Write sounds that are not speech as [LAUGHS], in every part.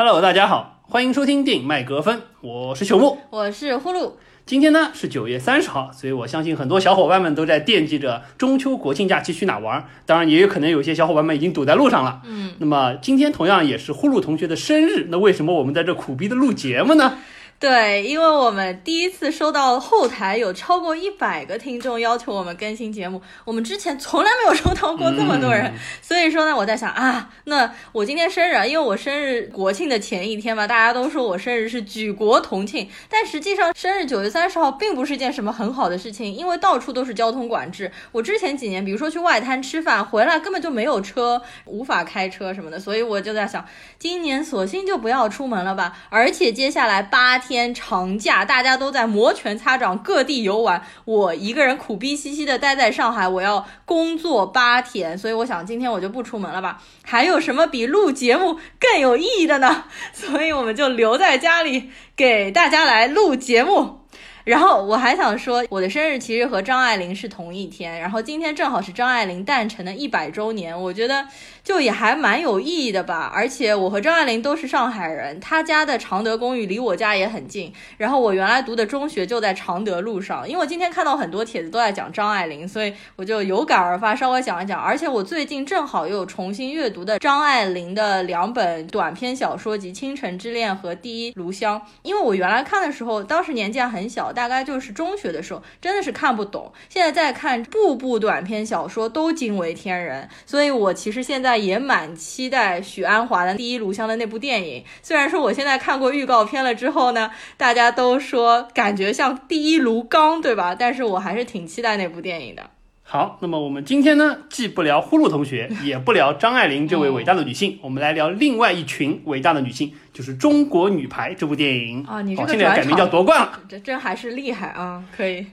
Hello，大家好，欢迎收听电影麦格芬，我是朽木，我是呼噜。今天呢是九月三十号，所以我相信很多小伙伴们都在惦记着中秋国庆假期去哪玩。当然，也有可能有些小伙伴们已经堵在路上了。嗯，那么今天同样也是呼噜同学的生日，那为什么我们在这苦逼的录节目呢？对，因为我们第一次收到后台有超过一百个听众要求我们更新节目，我们之前从来没有收到过这么多人，[LAUGHS] 所以说呢，我在想啊，那我今天生日，因为我生日国庆的前一天嘛，大家都说我生日是举国同庆，但实际上生日九月三十号并不是一件什么很好的事情，因为到处都是交通管制。我之前几年，比如说去外滩吃饭回来根本就没有车，无法开车什么的，所以我就在想，今年索性就不要出门了吧。而且接下来八天。天长假，大家都在摩拳擦掌，各地游玩。我一个人苦逼兮兮的待在上海，我要工作八天，所以我想今天我就不出门了吧。还有什么比录节目更有意义的呢？[LAUGHS] 所以我们就留在家里给大家来录节目。然后我还想说，我的生日其实和张爱玲是同一天，然后今天正好是张爱玲诞辰的一百周年，我觉得就也还蛮有意义的吧。而且我和张爱玲都是上海人，她家的常德公寓离我家也很近，然后我原来读的中学就在常德路上。因为我今天看到很多帖子都在讲张爱玲，所以我就有感而发，稍微讲一讲。而且我最近正好又重新阅读的张爱玲的两本短篇小说集《倾城之恋》和《第一炉香》，因为我原来看的时候，当时年纪还很小。大概就是中学的时候，真的是看不懂。现在再看，部部短篇小说都惊为天人，所以我其实现在也蛮期待许鞍华的《第一炉香》的那部电影。虽然说我现在看过预告片了之后呢，大家都说感觉像第一炉钢，对吧？但是我还是挺期待那部电影的。好，那么我们今天呢，既不聊呼噜同学，也不聊张爱玲这位伟大的女性，[LAUGHS] 我们来聊另外一群伟大的女性，就是《中国女排》这部电影啊。你这个现在改名叫夺冠了，这真还是厉害啊！可以。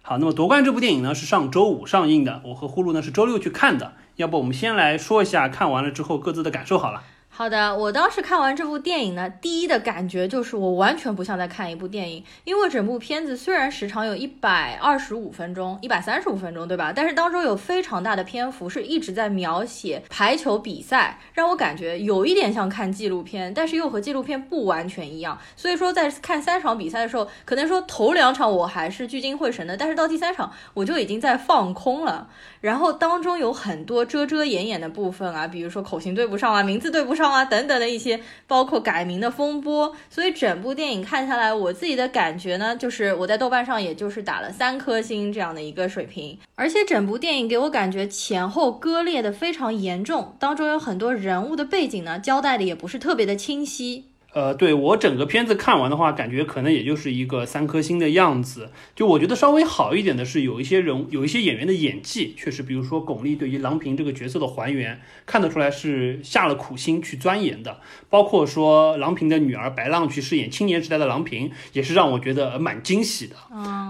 好，那么夺冠这部电影呢，是上周五上映的，我和呼噜呢是周六去看的。要不我们先来说一下看完了之后各自的感受好了。好的，我当时看完这部电影呢，第一的感觉就是我完全不像在看一部电影，因为整部片子虽然时长有一百二十五分钟、一百三十五分钟，对吧？但是当中有非常大的篇幅是一直在描写排球比赛，让我感觉有一点像看纪录片，但是又和纪录片不完全一样。所以说在看三场比赛的时候，可能说头两场我还是聚精会神的，但是到第三场我就已经在放空了。然后当中有很多遮遮掩掩的部分啊，比如说口型对不上啊，名字对不上。创啊，等等的一些，包括改名的风波，所以整部电影看下来，我自己的感觉呢，就是我在豆瓣上也就是打了三颗星这样的一个水平，而且整部电影给我感觉前后割裂的非常严重，当中有很多人物的背景呢，交代的也不是特别的清晰。呃，对我整个片子看完的话，感觉可能也就是一个三颗星的样子。就我觉得稍微好一点的是，有一些人有一些演员的演技，确实，比如说巩俐对于郎平这个角色的还原，看得出来是下了苦心去钻研的。包括说郎平的女儿白浪去饰演青年时代的郎平，也是让我觉得蛮惊喜的。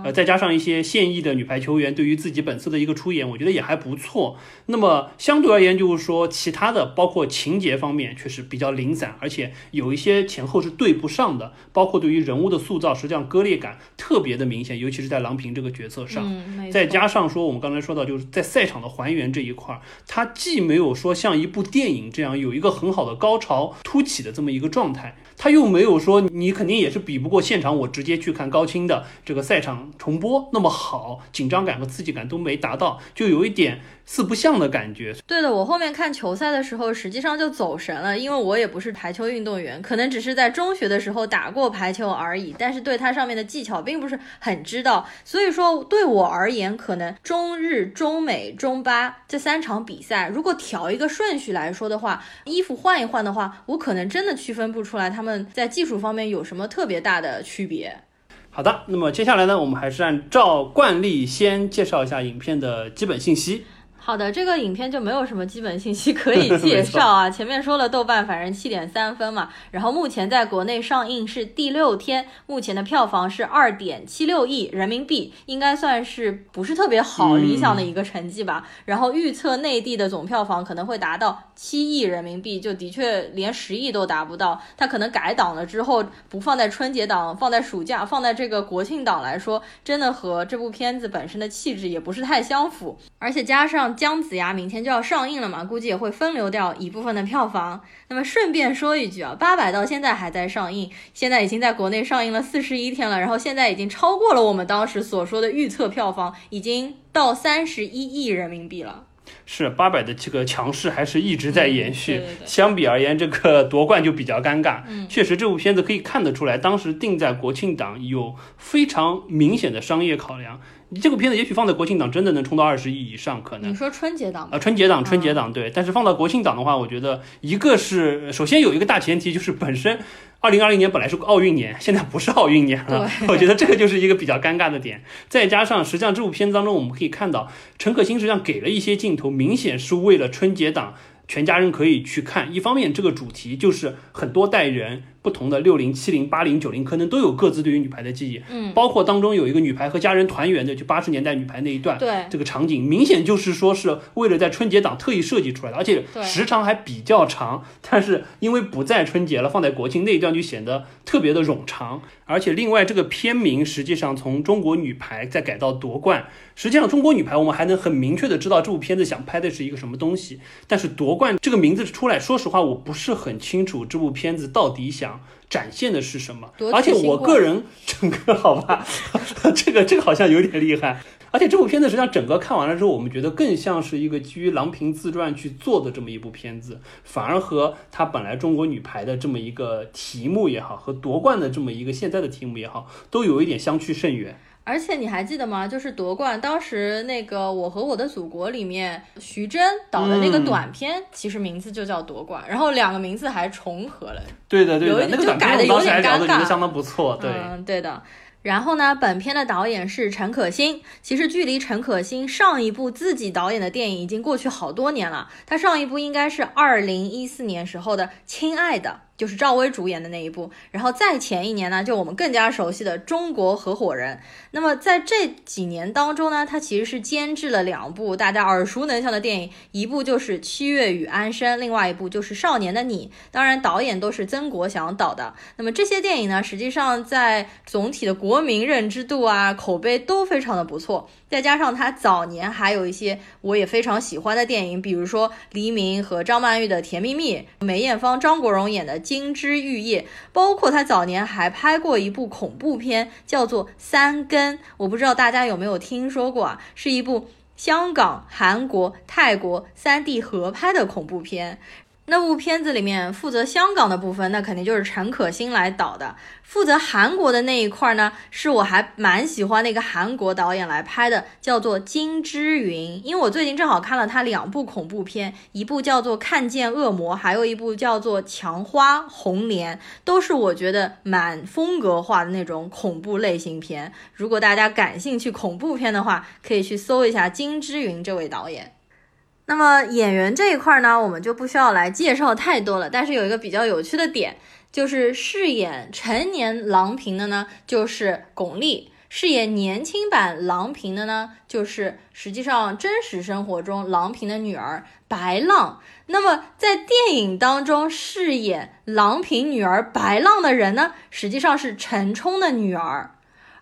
呃，再加上一些现役的女排球员对于自己本色的一个出演，我觉得也还不错。那么相对而言，就是说其他的，包括情节方面，确实比较零散，而且有一些。前后是对不上的，包括对于人物的塑造，实际上割裂感特别的明显，尤其是在郎平这个角色上。再加上说，我们刚才说到，就是在赛场的还原这一块儿，它既没有说像一部电影这样有一个很好的高潮突起的这么一个状态，它又没有说你肯定也是比不过现场我直接去看高清的这个赛场重播那么好，紧张感和刺激感都没达到，就有一点。四不像的感觉。对的，我后面看球赛的时候，实际上就走神了，因为我也不是排球运动员，可能只是在中学的时候打过排球而已，但是对它上面的技巧并不是很知道。所以说，对我而言，可能中日、中美、中巴这三场比赛，如果调一个顺序来说的话，衣服换一换的话，我可能真的区分不出来他们在技术方面有什么特别大的区别。好的，那么接下来呢，我们还是按照惯例先介绍一下影片的基本信息。好的，这个影片就没有什么基本信息可以 [LAUGHS] 介绍啊。前面说了，豆瓣反正七点三分嘛。然后目前在国内上映是第六天，目前的票房是二点七六亿人民币，应该算是不是特别好理想的一个成绩吧。然后预测内地的总票房可能会达到七亿人民币，就的确连十亿都达不到。它可能改档了之后，不放在春节档，放在暑假，放在这个国庆档来说，真的和这部片子本身的气质也不是太相符。而且加上。姜子牙明天就要上映了嘛，估计也会分流掉一部分的票房。那么顺便说一句啊，八佰到现在还在上映，现在已经在国内上映了四十一天了，然后现在已经超过了我们当时所说的预测票房，已经到三十一亿人民币了。是八佰的这个强势还是一直在延续。嗯对对对相比而言，这个夺冠就比较尴尬。嗯确实，这部片子可以看得出来，当时定在国庆档有非常明显的商业考量。你这部片子也许放在国庆档真的能冲到二十亿以上，可能你。说春节档吧啊，春节档，春节档对，但是放到国庆档的话，我觉得一个是首先有一个大前提，就是本身二零二零年本来是个奥运年，现在不是奥运年了，我觉得这个就是一个比较尴尬的点。再加上，实际上这部片子当中我们可以看到，陈可辛实际上给了一些镜头，明显是为了春节档全家人可以去看。一方面，这个主题就是很多代人。不同的六零、七零、八零、九零，可能都有各自对于女排的记忆。嗯，包括当中有一个女排和家人团圆的，就八十年代女排那一段，对这个场景明显就是说是为了在春节档特意设计出来的，而且时长还比较长。但是因为不在春节了，放在国庆那一段就显得特别的冗长。而且另外这个片名实际上从中国女排再改到夺冠，实际上中国女排我们还能很明确的知道这部片子想拍的是一个什么东西。但是夺冠这个名字出来，说实话我不是很清楚这部片子到底想。展现的是什么而且我个人整个好吧，[LAUGHS] 这个这个好像有点厉害。而且这部片子实际上整个看完了之后，我们觉得更像是一个基于郎平自传去做的这么一部片子，反而和他本来中国女排的这么一个题目也好，和夺冠的这么一个现在的题目也好，都有一点相去甚远。而且你还记得吗？就是夺冠当时那个《我和我的祖国》里面，徐峥导的那个嗯短片，其实名字就叫夺冠，然后两个名字还重合了。对的，对的，有一那个短就改得片我当时还有点尴尬相当不错。对，嗯，对的。然后呢，本片的导演是陈可辛。其实距离陈可辛上一部自己导演的电影已经过去好多年了。他上一部应该是二零一四年时候的《亲爱的》，就是赵薇主演的那一部。然后再前一年呢，就我们更加熟悉的《中国合伙人》。那么在这几年当中呢，他其实是监制了两部大家耳熟能详的电影，一部就是《七月与安生》，另外一部就是《少年的你》。当然，导演都是曾国祥导的。那么这些电影呢，实际上在总体的国民认知度啊、口碑都非常的不错。再加上他早年还有一些我也非常喜欢的电影，比如说黎明和张曼玉的《甜蜜蜜》，梅艳芳、张国荣演的《金枝玉叶》，包括他早年还拍过一部恐怖片，叫做《三根》，我不知道大家有没有听说过啊？是一部香港、韩国、泰国三地合拍的恐怖片。那部片子里面负责香港的部分，那肯定就是陈可辛来导的。负责韩国的那一块呢，是我还蛮喜欢那个韩国导演来拍的，叫做金枝云。因为我最近正好看了他两部恐怖片，一部叫做《看见恶魔》，还有一部叫做《墙花红莲》，都是我觉得蛮风格化的那种恐怖类型片。如果大家感兴趣恐怖片的话，可以去搜一下金枝云这位导演。那么演员这一块呢，我们就不需要来介绍太多了。但是有一个比较有趣的点，就是饰演成年郎平的呢，就是巩俐；饰演年轻版郎平的呢，就是实际上真实生活中郎平的女儿白浪。那么在电影当中饰演郎平女儿白浪的人呢，实际上是陈冲的女儿。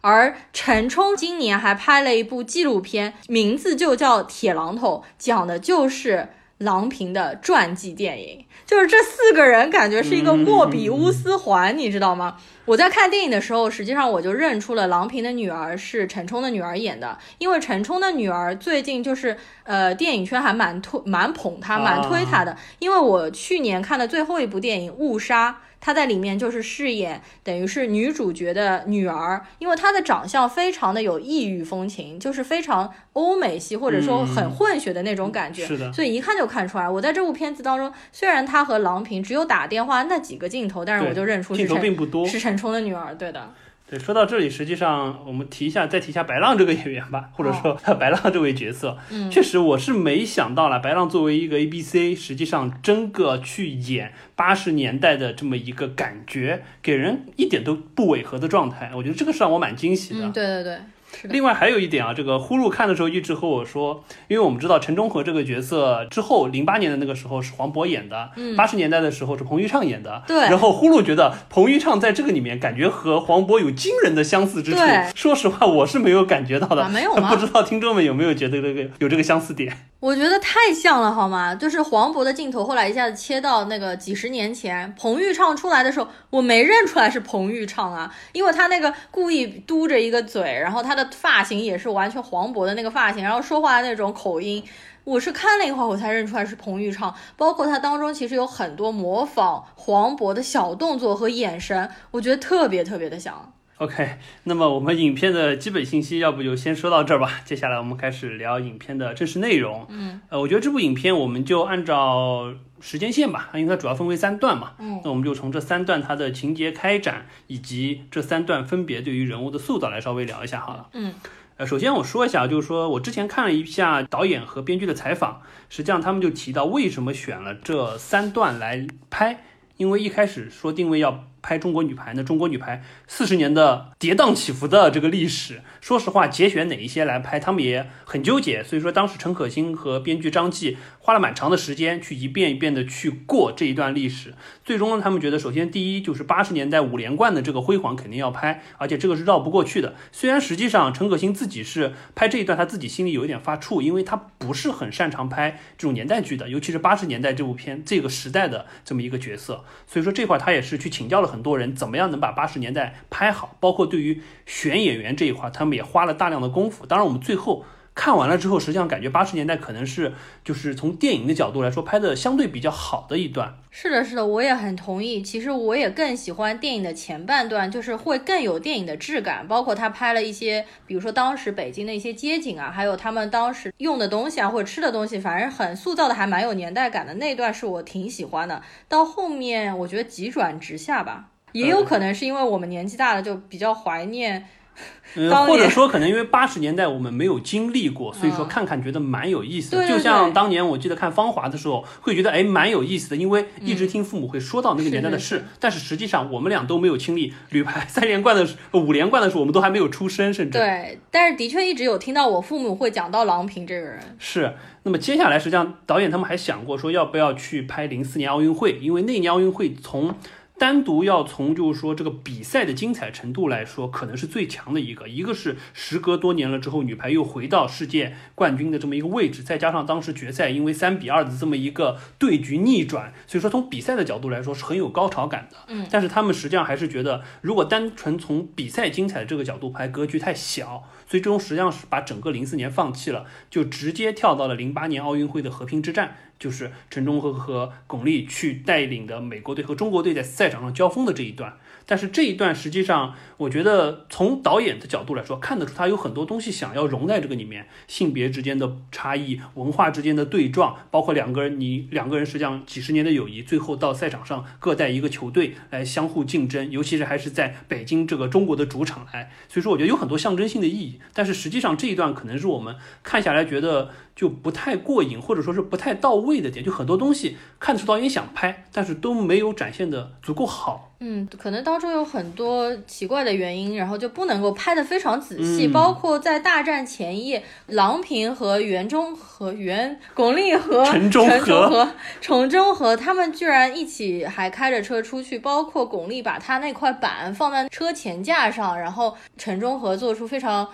而陈冲今年还拍了一部纪录片，名字就叫《铁榔头》，讲的就是郎平的传记电影。就是这四个人感觉是一个莫比乌斯环，你知道吗？我在看电影的时候，实际上我就认出了郎平的女儿是陈冲的女儿演的，因为陈冲的女儿最近就是呃电影圈还蛮推蛮捧她，蛮推她的。因为我去年看的最后一部电影《误杀》。她在里面就是饰演等于是女主角的女儿，因为她的长相非常的有异域风情，就是非常欧美系或者说很混血的那种感觉，是的所以一看就看出来。我在这部片子当中，虽然她和郎平只有打电话那几个镜头，但是我就认出是镜头陈并不多。是陈冲的女儿，对的。对，说到这里，实际上我们提一下，再提一下白浪这个演员吧，或者说白浪这位角色，嗯确实我是没想到了，白浪作为一个 A B C，实际上真个去演八十年代的这么一个感觉，给人一点都不违和的状态，我觉得这个是让我蛮惊喜的。嗯，对对对。另外还有一点啊，这个呼噜看的时候一直和我说，因为我们知道陈忠和这个角色之后，零八年的那个时候是黄渤演的，八十、年代的时候是彭昱畅演的，对。然后呼噜觉得彭昱畅在这个里面感觉和黄渤有惊人的相似之处。对，说实话我是没有感觉到的，啊没有吗？[LAUGHS] 不知道听众们有没有觉得这个有这个相似点？我觉得太像了，好吗？就是黄渤的镜头，后来一下子切到那个几十年前，彭昱畅出来的时候，我没认出来是彭昱畅啊，因为他那个故意嘟着一个嘴，然后他的发型也是完全黄渤的那个发型，然后说话的那种口音，我是看了一会儿我才认出来是彭昱畅，包括他当中其实有很多模仿黄渤的小动作和眼神，我觉得特别特别的像。OK，那么我们影片的基本信息，要不就先说到这儿吧。接下来我们开始聊影片的正式内容。嗯，呃，我觉得这部影片我们就按照时间线吧，因为它主要分为三段嘛。嗯，那我们就从这三段它的情节开展，以及这三段分别对于人物的塑造来稍微聊一下好了。嗯，呃，首先我说一下，就是说我之前看了一下导演和编剧的采访，实际上他们就提到为什么选了这三段来拍，因为一开始说定位要。拍中国女排那？中国女排四十年的跌宕起伏的这个历史，说实话，节选哪一些来拍，他们也很纠结。所以说，当时陈可辛和编剧张继花了蛮长的时间去一遍一遍的去过这一段历史。最终呢，他们觉得，首先第一就是八十年代五连冠的这个辉煌肯定要拍，而且这个是绕不过去的。虽然实际上陈可辛自己是拍这一段，他自己心里有一点发怵，因为他不是很擅长拍这种年代剧的，尤其是八十年代这部片这个时代的这么一个角色。所以说这块他也是去请教了。很多人怎么样能把八十年代拍好？包括对于选演员这一块，他们也花了大量的功夫。当然，我们最后看完了之后，实际上感觉八十年代可能是就是从电影的角度来说拍的相对比较好的一段。是的，是的，我也很同意。其实我也更喜欢电影的前半段，就是会更有电影的质感。包括他拍了一些，比如说当时北京的一些街景啊，还有他们当时用的东西啊，或者吃的东西，反正很塑造的还蛮有年代感的。那段是我挺喜欢的。到后面我觉得急转直下吧，也有可能是因为我们年纪大了，就比较怀念。[LAUGHS] 嗯，或者说可能因为八十年代我们没有经历过，所以说看看觉得蛮有意思的。就像当年我记得看《芳华》的时候，会觉得哎蛮有意思的，因为一直听父母会说到那个年代的事。但是实际上我们俩都没有经历女排三连冠的 [LAUGHS] 五连冠的时候，我们都还没有出生，甚至对。但是的确一直有听到我父母会讲到郎平这个人。是。那么接下来实际上导演他们还想过说要不要去拍零四年奥运会，因为那年奥运会从。单独要从就是说这个比赛的精彩程度来说，可能是最强的一个。一个是时隔多年了之后，女排又回到世界冠军的这么一个位置，再加上当时决赛因为三比二的这么一个对局逆转，所以说从比赛的角度来说是很有高潮感的。嗯，但是他们实际上还是觉得，如果单纯从比赛精彩的这个角度拍，格局太小，最终实际上是把整个零四年放弃了，就直接跳到了零八年奥运会的和平之战。就是陈忠和和巩俐去带领的美国队和中国队在赛场上交锋的这一段。但是这一段实际上，我觉得从导演的角度来说，看得出他有很多东西想要融在这个里面，性别之间的差异、文化之间的对撞，包括两个人，你两个人实际上几十年的友谊，最后到赛场上各带一个球队来相互竞争，尤其是还是在北京这个中国的主场来，所以说我觉得有很多象征性的意义。但是实际上这一段可能是我们看下来觉得就不太过瘾，或者说是不太到位的点，就很多东西看得出导演想拍，但是都没有展现的足够好。嗯，可能当中有很多奇怪的原因，然后就不能够拍得非常仔细。包括在大战前一夜，郎平和袁中和袁巩俐和陈忠和陈忠和他们居然一起还开着车出去。包括巩俐把他那块板放在车前架上，然后陈忠和做出非常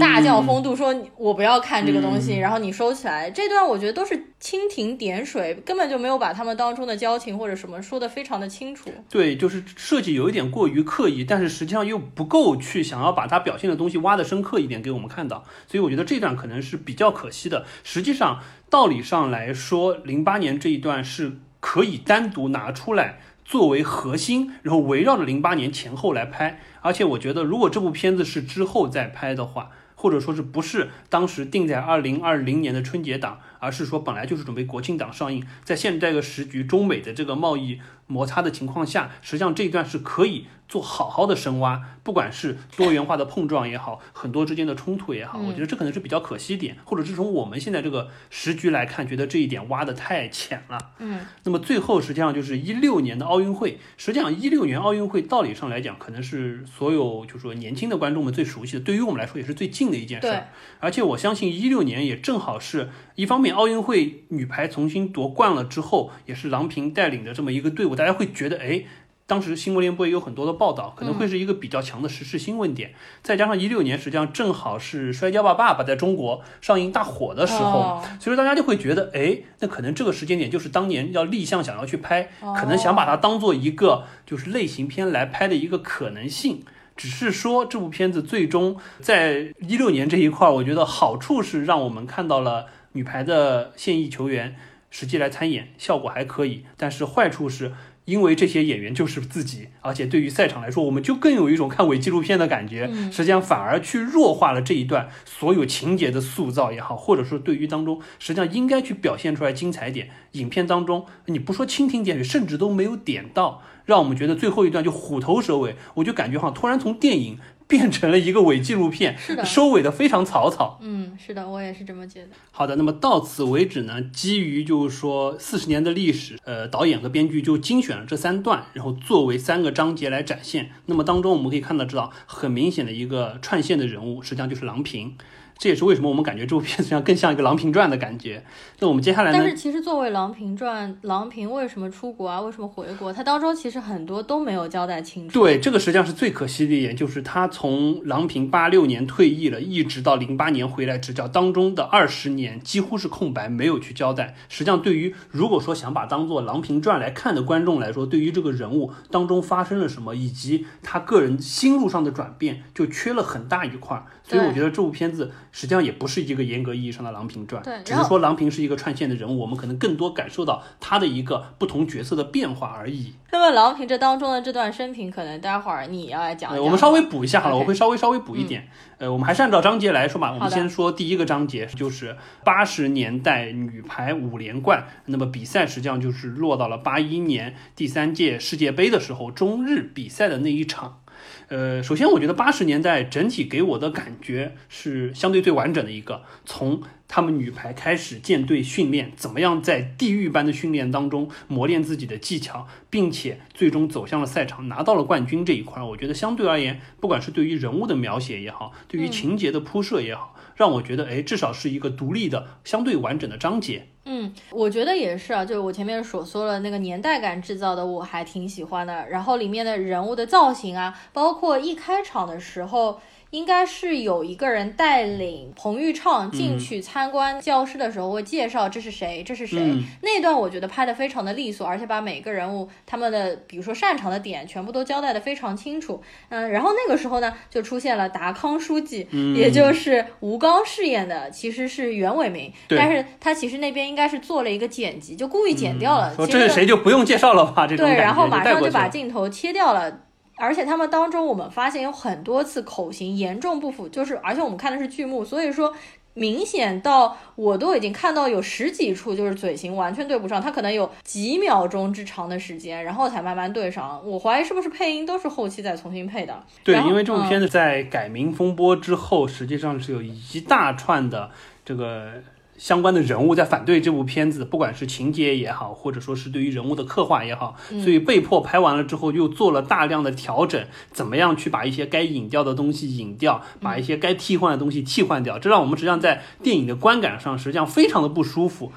大叫风度，说我不要看这个东西，然后你收起来。这段我觉得都是蜻蜓点水，根本就没有把他们当中的交情或者什么说的非常的清楚。对，就是。设计有一点过于刻意，但是实际上又不够去想要把它表现的东西挖的深刻一点给我们看到，所以我觉得这段可能是比较可惜的。实际上道理上来说，零八年这一段是可以单独拿出来作为核心，然后围绕着零八年前后来拍。而且我觉得，如果这部片子是之后再拍的话，或者说是不是当时定在二零二零年的春节档，而是说本来就是准备国庆档上映，在现在这个时局，中美的这个贸易。摩擦的情况下，实际上这一段是可以做好好的深挖，不管是多元化的碰撞也好，很多之间的冲突也好，我觉得这可能是比较可惜点，或者是从我们现在这个时局来看，觉得这一点挖的太浅了。嗯，那么最后实际上就是一六年的奥运会，实际上一六年奥运会道理上来讲，可能是所有就是说年轻的观众们最熟悉的，对于我们来说也是最近的一件事。而且我相信一六年也正好是一方面，奥运会女排重新夺冠了之后，也是郎平带领的这么一个队伍。大家会觉得，哎，当时新闻联播也有很多的报道，可能会是一个比较强的时事新闻点。再加上一六年实际上正好是《摔跤吧，爸爸》在中国上映大火的时候，所以说大家就会觉得，哎，那可能这个时间点就是当年要立项想要去拍，可能想把它当做一个就是类型片来拍的一个可能性。只是说这部片子最终在一六年这一块，我觉得好处是让我们看到了女排的现役球员实际来参演，效果还可以。但是坏处是。因为这些演员就是自己，而且对于赛场来说，我们就更有一种看伪纪录片的感觉。实际上反而去弱化了这一段所有情节的塑造也好，或者说对于当中实际上应该去表现出来精彩点，影片当中你不说蜻蜓点水，甚至都没有点到，让我们觉得最后一段就虎头蛇尾，我就感觉好像突然从电影。变成了一个伪纪录片，是的，收尾的非常草草。嗯，是的，我也是这么觉得。好的，那么到此为止呢？基于就是说四十年的历史，呃，导演和编剧就精选了这三段，然后作为三个章节来展现。那么当中我们可以看到，知道很明显的一个串线的人物，实际上就是郎平。这也是为什么我们感觉这部片子上更像一个《郎平传》的感觉。那我们接下来呢？但是其实作为《郎平传》，郎平为什么出国啊？为什么回国？他当中其实很多都没有交代清楚。对，这个实际上是最可惜的一点，就是他从郎平八六年退役了，一直到零八年回来执教当中的二十年，几乎是空白，没有去交代。实际上，对于如果说想把当做《郎平传》来看的观众来说，对于这个人物当中发生了什么，以及他个人心路上的转变，就缺了很大一块。所以我觉得这部片子。实际上也不是一个严格意义上的《郎平传》，只是说郎平是一个串线的人物，我们可能更多感受到他的一个不同角色的变化而已。那么郎平这当中的这段生平，可能待会儿你要来讲。我们稍微补一下好了，我会稍微稍微补一点。呃，我们还是按照章节来说吧。我们先说第一个章节，就是八十年代女排五连冠。那么比赛实际上就是落到了八一年第三届世界杯的时候，中日比赛的那一场。呃，首先我觉得八十年代整体给我的感觉是相对最完整的一个，从他们女排开始建队训练，怎么样在地狱般的训练当中磨练自己的技巧，并且最终走向了赛场，拿到了冠军这一块，我觉得相对而言，不管是对于人物的描写也好，对于情节的铺设也好，让我觉得，哎，至少是一个独立的、相对完整的章节。嗯，我觉得也是啊，就是我前面所说的那个年代感制造的，我还挺喜欢的。然后里面的人物的造型啊，包括一开场的时候。应该是有一个人带领彭昱畅进去参观教室的时候，会介绍这是谁，这是谁。那段我觉得拍的非常的利索，而且把每个人物他们的，比如说擅长的点，全部都交代的非常清楚。嗯，然后那个时候呢，就出现了达康书记，也就是吴刚饰演的，其实是袁伟民，但是他其实那边应该是做了一个剪辑，就故意剪掉了。说这是谁就不用介绍了吧？这种对，然后马上就把镜头切掉了。而且他们当中，我们发现有很多次口型严重不符，就是而且我们看的是剧目，所以说明显到我都已经看到有十几处就是嘴型完全对不上，他可能有几秒钟之长的时间，然后才慢慢对上。我怀疑是不是配音都是后期再重新配的。对，因为这部片子在改名风波之后，实际上是有一大串的这个。相关的人物在反对这部片子，不管是情节也好，或者说是对于人物的刻画也好，所以被迫拍完了之后又做了大量的调整，怎么样去把一些该隐掉的东西隐掉，把一些该替换的东西替换掉，这让我们实际上在电影的观感上实际上非常的不舒服。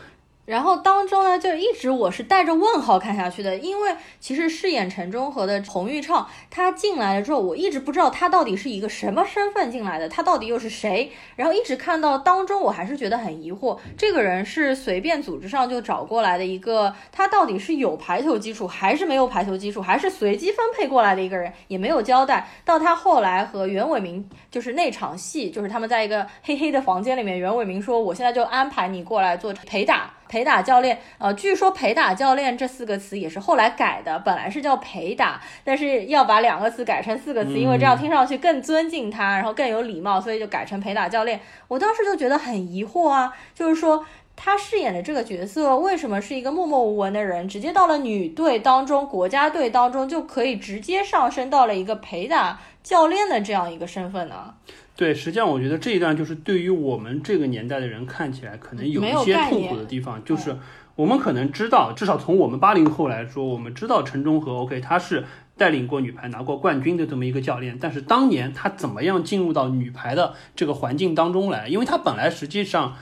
然后当中呢，就一直我是带着问号看下去的，因为其实饰演陈忠和的彭昱畅，他进来了之后，我一直不知道他到底是一个什么身份进来的，他到底又是谁？然后一直看到当中，我还是觉得很疑惑，这个人是随便组织上就找过来的一个，他到底是有排球基础还是没有排球基础，还是随机分配过来的一个人，也没有交代。到他后来和袁伟民就是那场戏，就是他们在一个黑黑的房间里面，袁伟民说：“我现在就安排你过来做陪打。”陪打教练，呃，据说陪打教练这四个词也是后来改的，本来是叫陪打，但是要把两个词改成四个词，因为这样听上去更尊敬他，然后更有礼貌，所以就改成陪打教练。我当时就觉得很疑惑啊，就是说他饰演的这个角色为什么是一个默默无闻的人，直接到了女队当中，国家队当中就可以直接上升到了一个陪打教练的这样一个身份呢？对，实际上我觉得这一段就是对于我们这个年代的人看起来可能有一些痛苦的地方，就是我们可能知道，至少从我们八零后来说，我们知道陈忠和 OK 他是带领过女排拿过冠军的这么一个教练，但是当年他怎么样进入到女排的这个环境当中来？因为他本来实际上。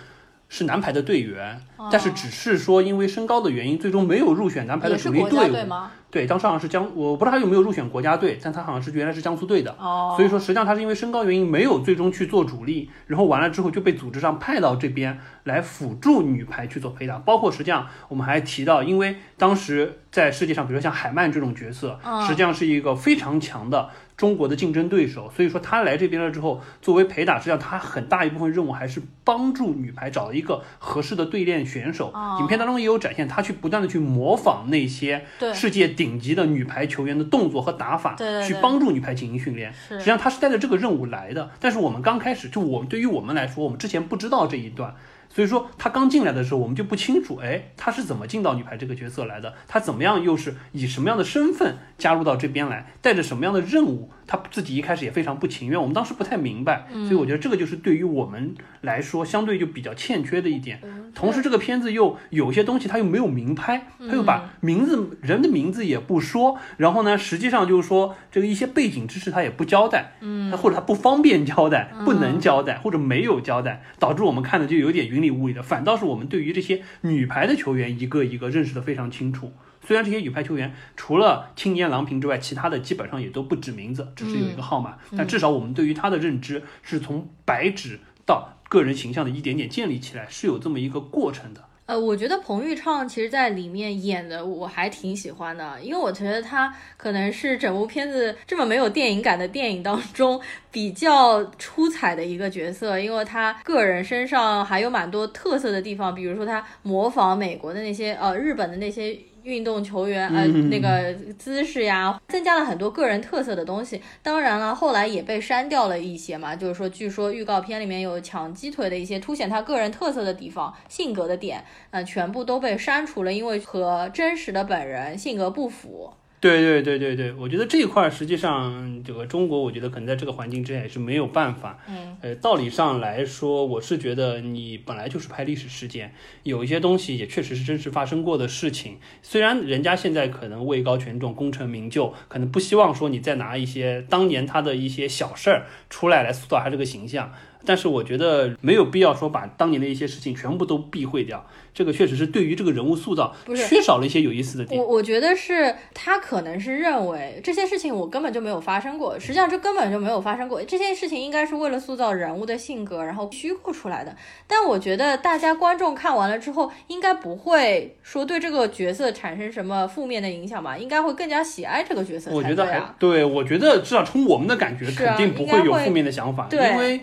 是男排的队员，哦但是只是说因为身高的原因，最终没有入选男排的主力队伍。队？对，当时好像是江，我不知道他有没有入选国家队，但他好像是原来是江苏队的。哦，所以说，实际上他是因为身高原因没有最终去做主力，然后完了之后就被组织上派到这边来辅助女排去做陪打。包括实际上我们还提到，因为当时在世界上，比如说像海曼这种角色，嗯实际上是一个非常强的中国的竞争对手。所以说他来这边了之后，作为陪打，实际上他很大一部分任务还是帮助女排找一个合适的对练选手。哦影片当中也有展现，他去不断的去模仿那些世界顶级的女排球员的动作和打法，对对对去帮助女排进行训练。实际上他是带着这个任务来的，但是我们刚开始就我们对于我们来说，我们之前不知道这一段，所以说他刚进来的时候，我们就不清楚，哎，他是怎么进到女排这个角色来的？他怎么样又是以什么样的身份加入到这边来，带着什么样的任务？他自己一开始也非常不情愿，我们当时不太明白，所以我觉得这个就是对于我们来说相对就比较欠缺的一点。同时，这个片子又有些东西他又没有明拍，他又把名字人的名字也不说，然后呢，实际上就是说这个一些背景知识他也不交代，嗯，或者他不方便交代，不能交代，或者没有交代，导致我们看的就有点云里雾里的。反倒是我们对于这些女排的球员一个一个认识的非常清楚。虽然这些女排球员除了青年郎平之外，其他的基本上也都不指名字，只是有一个号码，但至少我们对于她的认知是从白纸到个人形象的一点点建立起来，是有这么一个过程的。呃，我觉得彭昱畅其实在里面演的我还挺喜欢的，因为我觉得他可能是整部片子这么没有电影感的电影当中比较出彩的一个角色，因为他个人身上还有蛮多特色的地方，比如说他模仿美国的那些呃日本的那些。运动球员呃嗯那个姿势呀，增加了很多个人特色的东西。当然了，后来也被删掉了一些嘛，就是说，据说预告片里面有抢鸡腿的一些凸显他个人特色的地方、性格的点，呃，全部都被删除了，因为和真实的本人性格不符。对对对对对，我觉得这一块儿实际上这个中国，我觉得可能在这个环境之下也是没有办法。嗯，呃，道理上来说，我是觉得你本来就是拍历史事件，有一些东西也确实是真实发生过的事情。虽然人家现在可能位高权重、功成名就，可能不希望说你再拿一些当年他的一些小事儿出来来塑造他这个形象。但是我觉得没有必要说把当年的一些事情全部都避讳掉，这个确实是对于这个人物塑造缺少了一些有意思的点我。我觉得是他可能是认为这些事情我根本就没有发生过，实际上这根本就没有发生过。这些事情应该是为了塑造人物的性格，然后虚构出来的。但我觉得大家观众看完了之后，应该不会说对这个角色产生什么负面的影响吧？应该会更加喜爱这个角色我觉得还才对我觉得至少从我们的感觉，肯定不会会有负面的想法，对因为。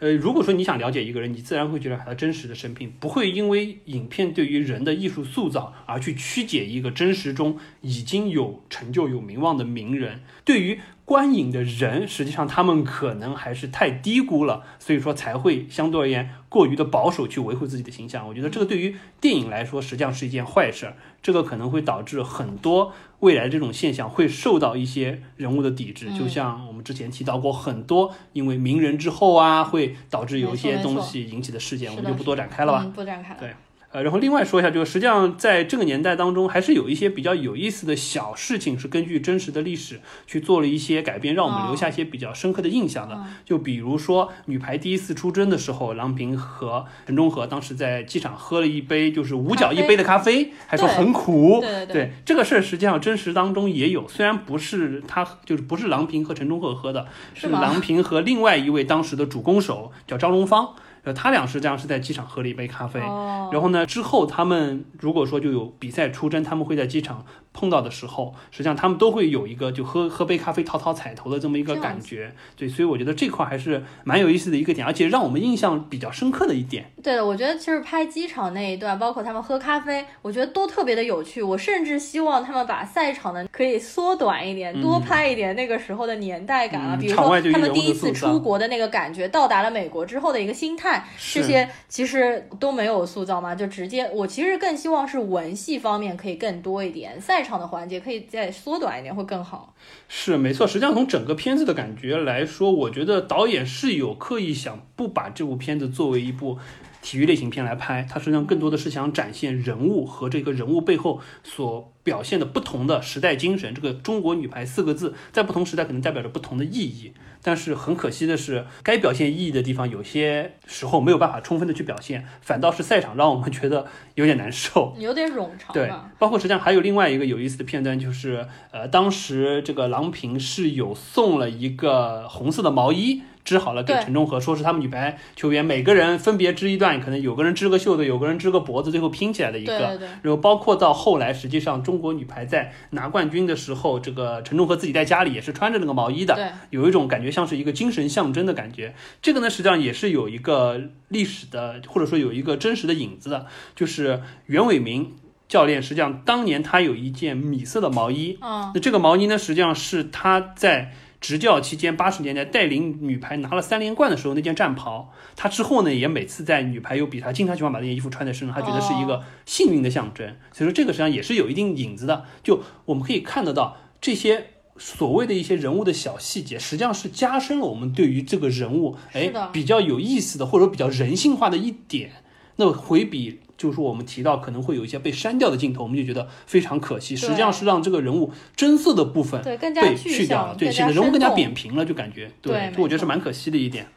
呃，如果说你想了解一个人，你自然会觉得他真实的生平，不会因为影片对于人的艺术塑造而去曲解一个真实中已经有成就、有名望的名人。对于观影的人，实际上他们可能还是太低估了，所以说才会相对而言过于的保守去维护自己的形象。我觉得这个对于电影来说，实际上是一件坏事儿，这个可能会导致很多未来这种现象会受到一些人物的抵制。就像我们之前提到过很多，因为名人之后啊，会导致有一些东西引起的事件，我们就不多展开了吧。嗯，不展开了。对呃，然后另外说一下，就是实际上在这个年代当中，还是有一些比较有意思的小事情，是根据真实的历史去做了一些改变，让我们留下一些比较深刻的印象的。就比如说女排第一次出征的时候，郎平和陈忠和当时在机场喝了一杯就是五角一杯的咖啡，还说很苦。对对对对这个事儿，实际上真实当中也有，虽然不是他，就是不是郎平和陈忠和喝的，是郎平和另外一位当时的主攻手叫张荣芳。呃，他俩实际上是在机场喝了一杯咖啡，哦，然后呢，之后他们如果说就有比赛出征，他们会在机场碰到的时候，实际上他们都会有一个就喝喝杯咖啡讨讨彩头的这么一个感觉。对，所以我觉得这块还是蛮有意思的一个点，而且让我们印象比较深刻的一点。对的，我觉得其实拍机场那一段，包括他们喝咖啡，我觉得都特别的有趣。我甚至希望他们把赛场的可以缩短一点，多拍一点那个时候的年代感啊，比如说他们第一次出国的那个感觉，到达了美国之后的一个心态，是这些其实都没有塑造吗，就直接我其实更希望是文戏方面可以更多一点，赛场的环节可以再缩短一点会更好。是没错，实际上从整个片子的感觉来说，我觉得导演是有刻意想不把这部片子作为一部体育类型片来拍，它实际上更多的是想展现人物和这个人物背后所表现的不同的时代精神。这个“中国女排”四个字，在不同时代可能代表着不同的意义。但是很可惜的是，该表现意义的地方，有些时候没有办法充分的去表现，反倒是赛场让我们觉得有点难受，有点冗长。对，包括实际上还有另外一个有意思的片段，就是呃，当时这个郎平是有送了一个红色的毛衣。织好了给陈忠和，说是他们女排球员每个人分别织一段，可能有个人织个袖子，有个人织个脖子，最后拼起来的一个。对对。然后包括到后来，实际上中国女排在拿冠军的时候，这个陈忠和自己在家里也是穿着那个毛衣的，有一种感觉像是一个精神象征的感觉。这个呢，实际上也是有一个历史的，或者说有一个真实的影子的，就是袁伟民教练，实际上当年他有一件米色的毛衣，嗯，那这个毛衣呢，实际上是他在。执教期间，八十年代带领女排拿了三连冠的时候，那件战袍，他之后呢也每次在女排有比赛，经常喜欢把那件衣服穿在身上，他觉得是一个幸运的象征。所以说这个实际上也是有一定影子的。就我们可以看得到这些所谓的一些人物的小细节，实际上是加深了我们对于这个人物哎比较有意思的或者比较人性化的一点。那回比。就是说，我们提到可能会有一些被删掉的镜头，我们就觉得非常可惜。实际上是让这个人物真色的部分被去掉了，对，显得人物更加扁平了，就感觉对，就我觉得是蛮可惜的一点。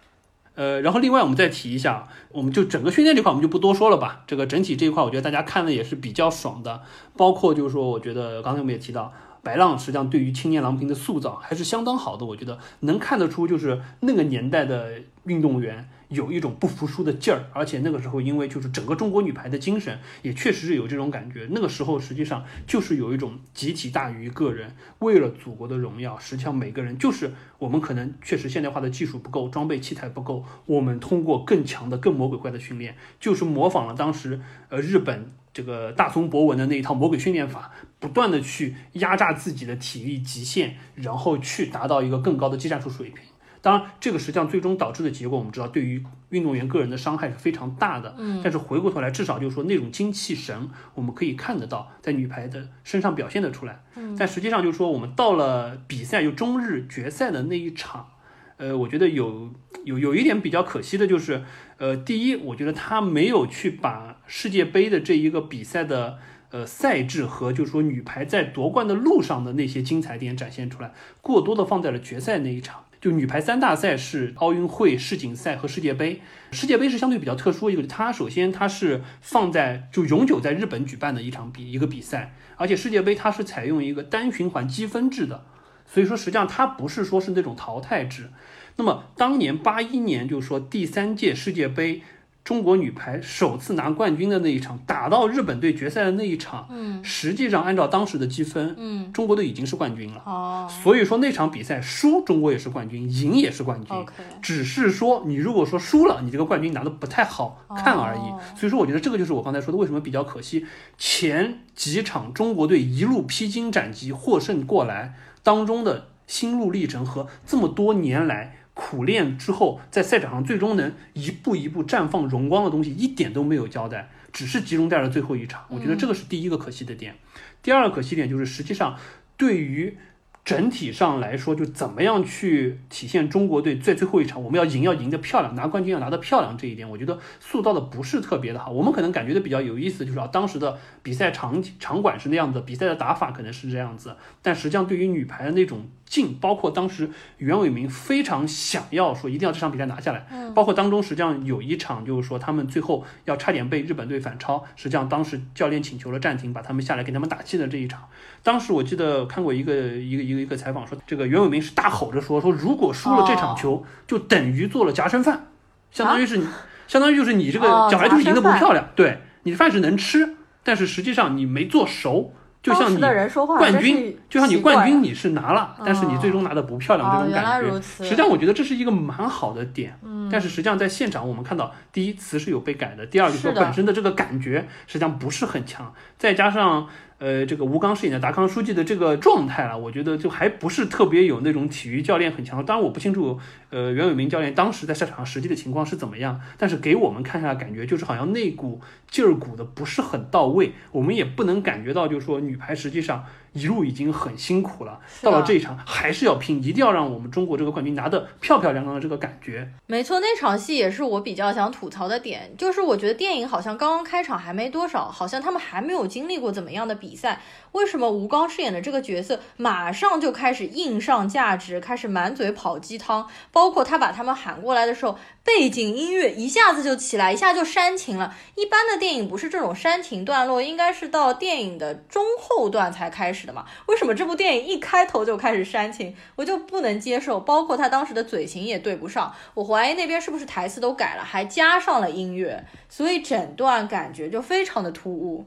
呃，然后另外我们再提一下，我们就整个训练这块我们就不多说了吧。这个整体这一块，我觉得大家看的也是比较爽的。包括就是说，我觉得刚才我们也提到，白浪实际上对于青年郎平的塑造还是相当好的。我觉得能看得出，就是那个年代的运动员。有一种不服输的劲儿，而且那个时候，因为就是整个中国女排的精神，也确实是有这种感觉。那个时候实际上就是有一种集体大于个人，为了祖国的荣耀，实际上每个人就是我们可能确实现代化的技术不够，装备器材不够，我们通过更强的、更魔鬼怪的训练，就是模仿了当时呃日本这个大松博文的那一套魔鬼训练法，不断的去压榨自己的体力极限，然后去达到一个更高的技战术水平。当然，这个实际上最终导致的结果，我们知道，对于运动员个人的伤害是非常大的。嗯，但是回过头来，至少就是说那种精气神，我们可以看得到，在女排的身上表现得出来。嗯，但实际上就是说，我们到了比赛就中日决赛的那一场，呃，我觉得有有有一点比较可惜的就是，呃，第一，我觉得他没有去把世界杯的这一个比赛的呃赛制和就是说女排在夺冠的路上的那些精彩点展现出来，过多的放在了决赛那一场。就女排三大赛是奥运会、世锦赛和世界杯。世界杯是相对比较特殊一个，它首先它是放在就永久在日本举办的一场比一个比赛，而且世界杯它是采用一个单循环积分制的，所以说实际上它不是说是那种淘汰制。那么当年八一年就是说第三届世界杯。中国女排首次拿冠军的那一场，打到日本队决赛的那一场，嗯，实际上按照当时的积分，嗯，中国队已经是冠军了。哦，所以说那场比赛输，中国也是冠军，赢也是冠军。只是说你如果说输了，你这个冠军拿的不太好看而已。所以说，我觉得这个就是我刚才说的，为什么比较可惜。前几场中国队一路披荆斩棘获胜过来当中的心路历程和这么多年来。苦练之后，在赛场上最终能一步一步绽放荣光的东西，一点都没有交代，只是集中在了最后一场。我觉得这个是第一个可惜的点。第二个可惜点就是，实际上对于。整体上来说，就怎么样去体现中国队在最后一场我们要赢要赢得漂亮，拿冠军要拿得漂亮这一点，我觉得塑造的不是特别的好。我们可能感觉的比较有意思，就是啊，当时的比赛场场馆是那样子，比赛的打法可能是这样子，但实际上对于女排的那种劲，包括当时袁伟民非常想要说一定要这场比赛拿下来，包括当中实际上有一场就是说他们最后要差点被日本队反超，实际上当时教练请求了暂停，把他们下来给他们打气的这一场，当时我记得看过一个一个。一个一个采访说，这个袁伟民是大吼着说说，如果输了这场球，就等于做了夹生饭，相当于是，相当于就是你这个小孩就是赢得不漂亮，对，你的饭是能吃，但是实际上你没做熟，就像你冠军，就像你冠军你是拿了，但是你最终拿的不漂亮这种感觉。实际上我觉得这是一个蛮好的点，但是实际上在现场我们看到，第一词是有被改的，第二就是说本身的这个感觉实际上不是很强，再加上。呃，这个吴刚饰演的达康书记的这个状态啊，我觉得就还不是特别有那种体育教练很强。当然，我不清楚，呃，袁伟民教练当时在赛场上实际的情况是怎么样，但是给我们看下来感觉就是好像那股劲儿鼓的不是很到位。我们也不能感觉到，就是说女排实际上一路已经很辛苦了，到了这一场还是要拼，一定要让我们中国这个冠军拿得漂漂亮亮的这个感觉。没错，那场戏也是我比较想吐槽的点，就是我觉得电影好像刚刚开场还没多少，好像他们还没有经历过怎么样的比赛。为什么吴刚饰演的这个角色马上就开始硬上价值，开始满嘴跑鸡汤？包括他把他们喊过来的时候，背景音乐一下子就起来，一下就煽情了。一般的电影不是这种煽情段落，应该是到电影的中后段才开始的嘛？为什么这部电影一开头就开始煽情？我就不能接受。包括他当时的嘴型也对不上，我怀疑那边是不是台词都改了，还加上了音乐，所以整段感觉就非常的突兀。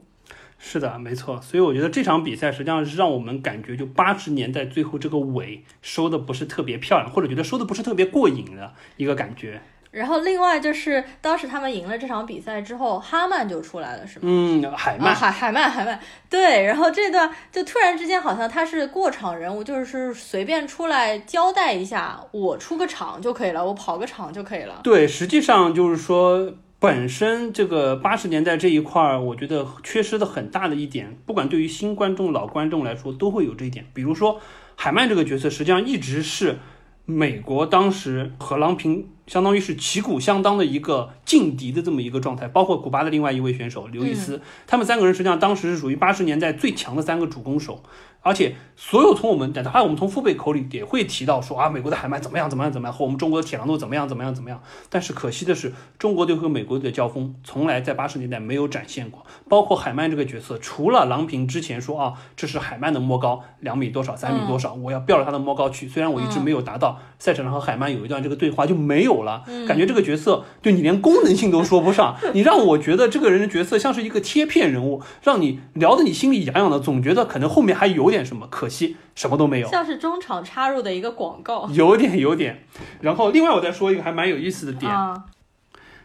是的，没错，所以我觉得这场比赛实际上是让我们感觉，就八十年代最后这个尾收的不是特别漂亮，或者觉得收的不是特别过瘾的一个感觉。然后另外就是当时他们赢了这场比赛之后，哈曼就出来了，是吗？嗯，海曼，海海曼，海曼，对。然后这段就突然之间好像他是过场人物，就是随便出来交代一下，我出个场就可以了，我跑个场就可以了。对，实际上就是说。本身这个八十年代这一块儿，我觉得缺失的很大的一点，不管对于新观众、老观众来说，都会有这一点。比如说海曼这个角色，实际上一直是美国当时和郎平相当于是旗鼓相当的一个劲敌的这么一个状态，包括古巴的另外一位选手刘易斯，他们三个人实际上当时是属于八十年代最强的三个主攻手。而且，所有从我们讲，哪怕我们从父辈口里也会提到说啊，美国的海曼怎么样怎么样怎么样，和我们中国的铁榔头怎么样怎么样怎么样。但是可惜的是，中国队和美国队的交锋从来在八十年代没有展现过。包括海曼这个角色，除了郎平之前说啊，这是海曼的摸高两米多少三米多少，我要吊着他的摸高去。虽然我一直没有达到，赛场上和海曼有一段这个对话就没有了，感觉这个角色对你连功能性都说不上。你让我觉得这个人的角色像是一个贴片人物，让你聊得你心里痒痒的，总觉得可能后面还有。点什么可惜，什么都没有，像是中场插入的一个广告，有点有点。然后另外我再说一个还蛮有意思的点。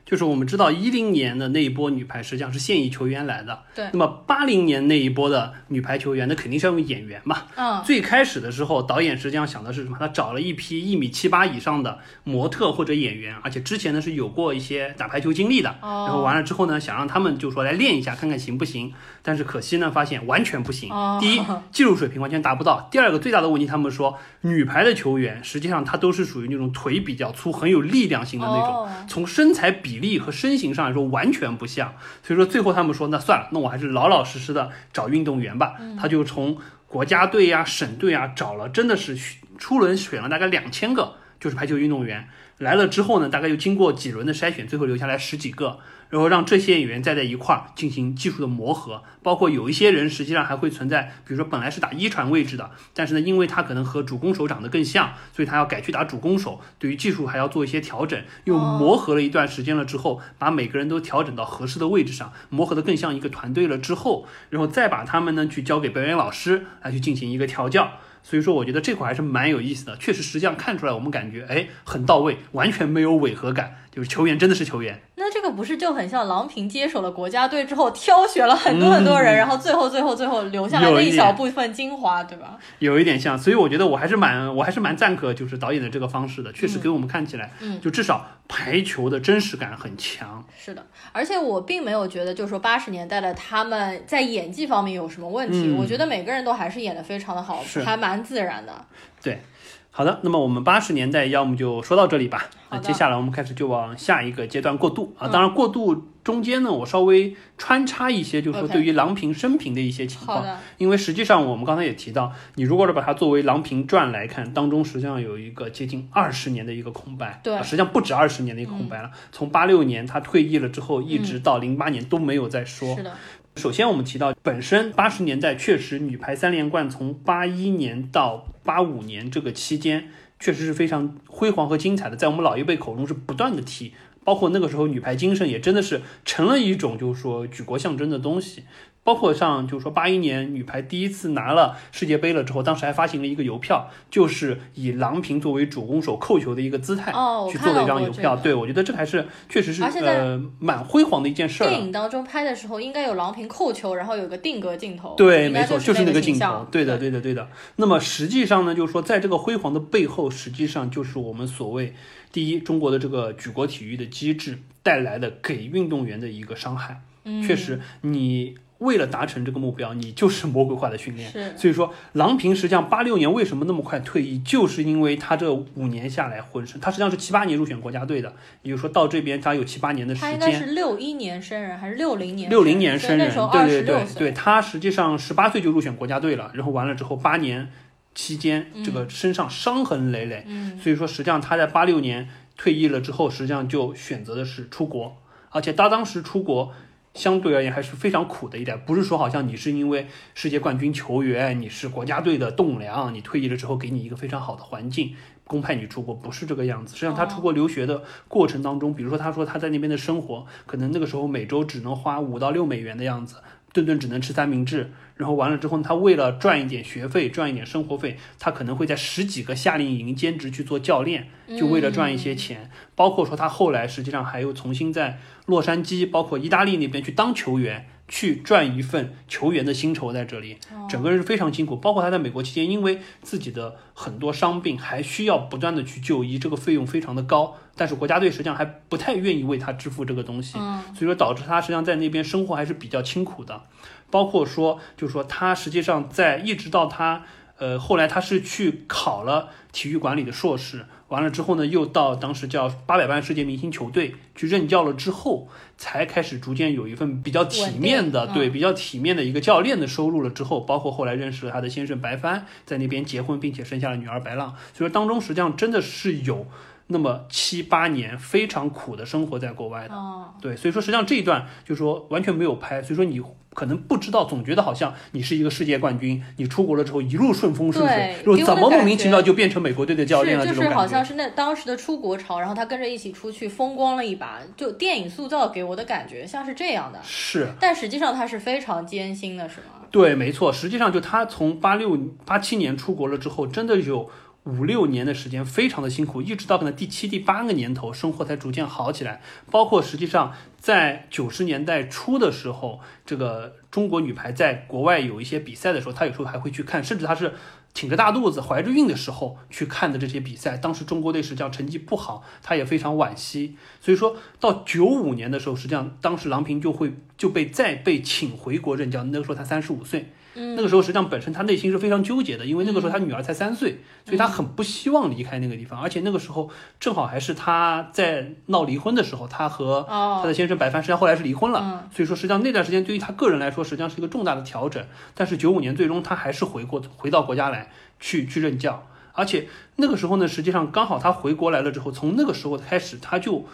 就是我们知道一零年的那一波女排实际上是现役球员来的，对。那么八零年那一波的女排球员，那肯定是要用演员嘛。嗯。最开始的时候，导演实际上想的是什么？他找了一批一米七八以上的模特或者演员，而且之前呢是有过一些打排球经历的。哦。然后完了之后呢，想让他们就说来练一下，看看行不行。但是可惜呢，发现完全不行。哦。第一，技术水平完全达不到。第二个最大的问题，他们说女排的球员实际上她都是属于那种腿比较粗、很有力量型的那种，从身材比例和身形上。来说完全不像，所以说最后他们说那算了，那我还是老老实实的找运动员吧。他就从国家队呀、省队啊找了，真的是初轮选了大概两千个，就是排球运动员来了之后呢，大概又经过几轮的筛选，最后留下来十几个。然后让这些演员再在一块儿进行技术的磨合，包括有一些人实际上还会存在，比如说本来是打一传位置的，但是呢，因为他可能和主攻手长得更像，所以他要改去打主攻手，对于技术还要做一些调整。又磨合了一段时间了之后，把每个人都调整到合适的位置上，磨合的更像一个团队了之后，然后再把他们呢去交给表演老师来去进行一个调教。所以说，我觉得这块还是蛮有意思的，确实实际上看出来，我们感觉哎很到位，完全没有违和感，就是球员真的是球员。那这个不是就很像郎平接手了国家队之后，挑选了很多很多人，然后最后最后最后留下来那一小部分精华，对吧？有一点像，所以我觉得我还是蛮我还是蛮赞可就是导演的这个方式的，确实给我们看起来，嗯，就至少排球的真实感很强。是的，而且我并没有觉得就是说八十年代的他们在演技方面有什么问题，我觉得每个人都还是演的非常的好，还蛮自然的。对。好的，那么我们八十年代要么就说到这里吧。那接下来我们开始就往下一个阶段过渡啊。当然，过渡中间呢，我稍微穿插一些，就是说对于郎平生平的一些情况。因为实际上我们刚才也提到，你如果是把它作为郎平传来看，当中实际上有一个接近二十年的一个空白。对，实际上不止二十年的一个空白了。从八六年他退役了之后，一直到零八年都没有再说。是的。首先，我们提到本身八十年代确实女排三连冠，从八一年到八五年这个期间，确实是非常辉煌和精彩的，在我们老一辈口中是不断的提，包括那个时候女排精神也真的是成了一种就是说举国象征的东西。包括像就是说八一年女排第一次拿了世界杯了之后，当时还发行了一个邮票，就是以郎平作为主攻手扣球的一个姿态哦，去做了一张邮票。这个对我觉得这个还是确实是呃蛮辉煌的一件事儿。电影当中拍的时候，应该有郎平扣球，然后有个定格镜头。对，没错，就是那个镜头。对的，对的，对的。那么实际上呢，就是说，在这个辉煌的背后，实际上就是我们所谓第一，中国的这个举国体育的机制带来的给运动员的一个伤害。嗯，确实，你为了达成这个目标，你就是魔鬼化的训练。是所以说，郎平实际上八六年为什么那么快退役，就是因为他这五年下来浑身，他实际上是七八年入选国家队的，也就是说到这边他有七八年的时间他应该。是六一年生人还是六零年？六零年生人，对对。对对，他实际上十八岁就入选国家队了，然后完了之后八年期间，这个身上伤痕累累，嗯，所以说实际上他在八六年退役了之后，实际上就选择的是出国，而且他当时出国。相对而言还是非常苦的一点，不是说好像你是因为世界冠军球员，你是国家队的栋梁，你退役了之后给你一个非常好的环境，公派你出国，不是这个样子。实际上他出国留学的过程当中，比如说他说他在那边的生活，可能那个时候每周只能花五到六美元的样子，顿顿只能吃三明治，然后完了之后，他为了赚一点学费，赚一点生活费，他可能会在十几个夏令营兼职去做教练，就为了赚一些钱。包括说他后来实际上还有重新在洛杉矶，包括意大利那边去当球员，去赚一份球员的薪酬在这里，整个人是非常辛苦。包括他在美国期间，因为自己的很多伤病，还需要不断的去就医，这个费用非常的高，但是国家队实际上还不太愿意为他支付这个东西，所以说导致他实际上在那边生活还是比较清苦的。包括说，就是说他实际上在一直到他呃后来他是去考了体育管理的硕士，完了之后呢，又到当时叫八百万世界明星球队去任教了之后，才开始逐渐有一份比较体面的对比较体面的一个教练的收入了之后，包括后来认识了他的先生白帆，在那边结婚并且生下了女儿白浪，所以说当中实际上真的是有那么七八年非常苦的生活在国外的。哦，对，所以说实际上这一段就是说完全没有拍，所以说你可能不知道，总觉得好像你是一个世界冠军，你出国了之后一路顺风顺水对，然后给我的感怎么莫名其妙就变成美国队的教练了？就是好像。是那当时的出国潮，然后他跟着一起出去风光了一把，就电影塑造给我的感觉像是这样的，是但实际上他是非常艰辛的，是吗？对，没错，实际上就他从八六八七年出国了之后，真的有五六年的时间非常的辛苦，一直到可能第七、第八个年头，生活才逐渐好起来。包括实际上在九十年代初的时候，这个中国女排在国外有一些比赛的时候，她有时候还会去看，甚至她是挺着大肚子、怀着孕的时候去看的这些比赛。当时中国队实际上成绩不好，她也非常惋惜。所以说到九五年的时候，实际上当时郎平就会就被再被请回国任教，那个时候他三十五岁。嗯那个时候实际上本身他内心是非常纠结的，因为那个时候他女儿才三岁，所以他很不希望离开那个地方，而且那个时候正好还是他在闹离婚的时候，他和他哦，的先生白帆实际上后来是离婚了，嗯所以说实际上那段时间对于他个人来说实际上是一个重大的调整。但是九五年最终他还是回国回到国家来去去任教，而且那个时候呢，实际上刚好他回国来了之后，从那个时候开始他就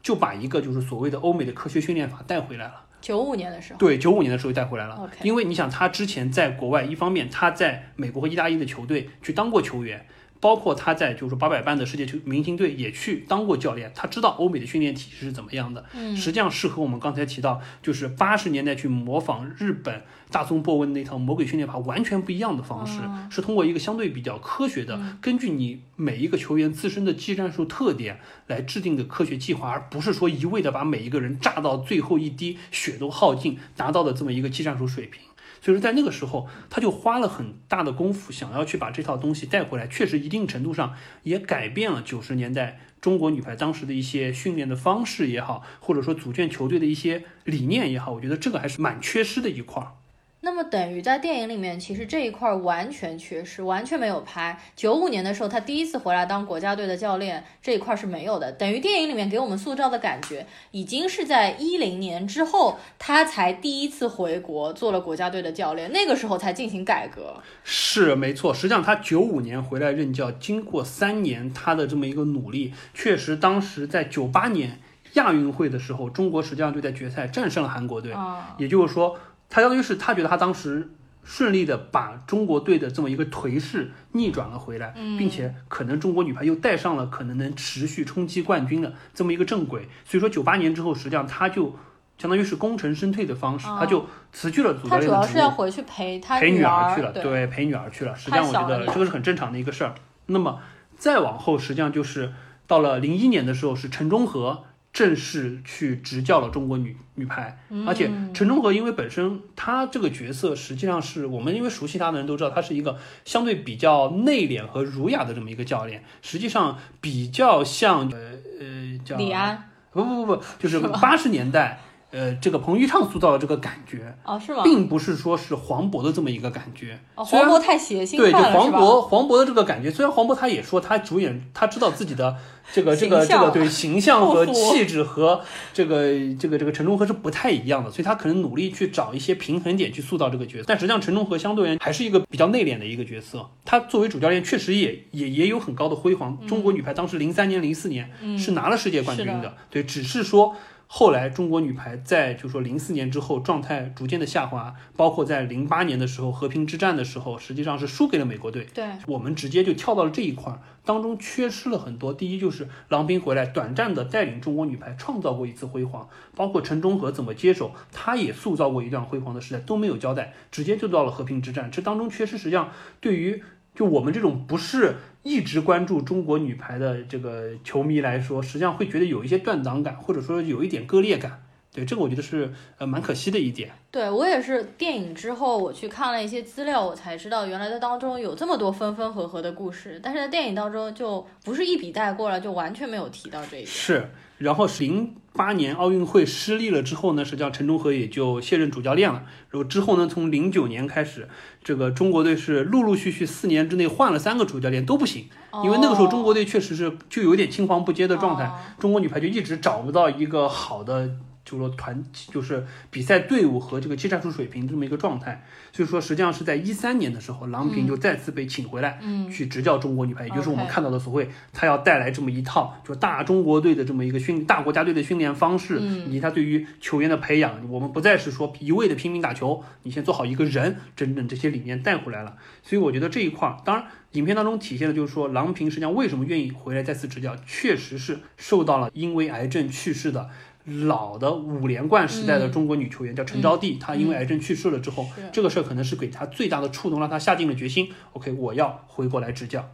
就把一个就是所谓的欧美的科学训练法带回来了。九五年的时候，对，九五年的时候带回来了。因为你想，他之前在国外，一方面他在美国和意大利的球队去当过球员，包括他在就是说八百班的世界球明星队也去当过教练，他知道欧美的训练体系是怎么样的。嗯，实际上是和我们刚才提到，就是八十年代去模仿日本大松波纹那套魔鬼训练法完全不一样的方式，哦是通过一个相对比较科学的，嗯根据你每一个球员自身的技战术特点来制定的科学计划，而不是说一味的把每一个人炸到最后一滴血都耗尽，达到的这么一个技战术水平。所以说，在那个时候，他就花了很大的功夫，想要去把这套东西带回来。确实，一定程度上也改变了九十年代中国女排当时的一些训练的方式也好，或者说组建球队的一些理念也好，我觉得这个还是蛮缺失的一块儿。那么等于在电影里面，其实这一块儿完全缺失，完全没有拍。九五年的时候，他第一次回来当国家队的教练，这一块儿是没有的。等于电影里面给我们塑造的感觉，已经是在一零年之后，他才第一次回国做了国家队的教练，那个时候才进行改革。是没错，实际上他九五年回来任教，经过三年他的这么一个努力，确实当时在九八年亚运会的时候，中国实际上就在决赛战胜了韩国队。啊，也就是说，他相当于是他觉得他当时顺利的把中国队的这么一个颓势逆转了回来，并且可能中国女排又带上了可能能持续冲击冠军的这么一个正轨。所以说，九八年之后，实际上他就。相当于是功成身退的方式，哦他就辞去了主教他主要练的职务，是要回去陪他陪女儿儿去了，对，对，陪女儿去了。实际上，我觉得这个是很正常的一个事儿。那么再往后，实际上就是到了零一年的时候，是陈忠和正式去执教了中国女女排，嗯。而且陈忠和因为本身他这个角色，实际上是我们因为熟悉他的人都知道，他是一个相对比较内敛和儒雅的这么一个教练，实际上比较像呃呃叫李安。不不不不，就是八十年代。呃，这个彭昱畅塑造的这个感觉，啊，是吗？并不是说是黄渤的这么一个感觉。黄渤太血腥对，就？黄渤黄渤的这个感觉，虽然黄渤他也说他主演，他知道自己的这个这个这个对形象和气质和这个这个这个陈忠和是不太一样的，所以他可能努力去找一些平衡点去塑造这个角色。但实际上陈忠和相对而言还是一个比较内敛的一个角色，他作为主教练确实也也也有很高的辉煌。中国女排当时零三年、零四年嗯是拿了世界冠军的，对，只是说。后来中国女排在就说零四年之后状态逐渐的下滑，包括在零八年的时候和平之战的时候，实际上是输给了美国队。对，我们直接就跳到了这一块儿，当中缺失了很多。第一就是郎平回来短暂的带领中国女排创造过一次辉煌，包括陈忠和怎么接手，他也塑造过一段辉煌的时代，都没有交代，直接就到了和平之战。这当中缺失，实际上对于就我们这种不是一直关注中国女排的这个球迷来说，实际上会觉得有一些断档感，或者说有一点割裂感。对，这个我觉得是呃蛮可惜的一点。对我也是电影之后，我去看了一些资料，我才知道原来的当中有这么多分分合合的故事，但是在电影当中就不是一笔带过了，就完全没有提到这一点。是，然后零八年奥运会失利了之后呢，实际上陈忠和也就卸任主教练了。然后之后呢，从零九年开始，这个中国队是陆陆续续四年之内换了三个主教练都不行，因为那个时候中国队确实是就有点青黄不接的状态，哦中国女排就一直找不到一个好的。就是说团就是比赛队伍和这个技战术水平这么一个状态，所以说实际上是在一三年的时候，郎平就再次被请回来，嗯去执教中国女排，也就是我们看到的所谓他要带来这么一套就大中国队的这么一个训大国家队的训练方式，嗯以及他对于球员的培养，我们不再是说一味的拼命打球，你先做好一个人，整整这些理念带回来了。所以我觉得这一块儿，当然影片当中体现的就是说，郎平实际上为什么愿意回来再次执教，确实是受到了因为癌症去世的。老的五连冠时代的中国女球员、叫陈招娣，她因为癌症去世了之后，是这个事儿可能是给她最大的触动，让她下定了决心。OK，我要回过来执教。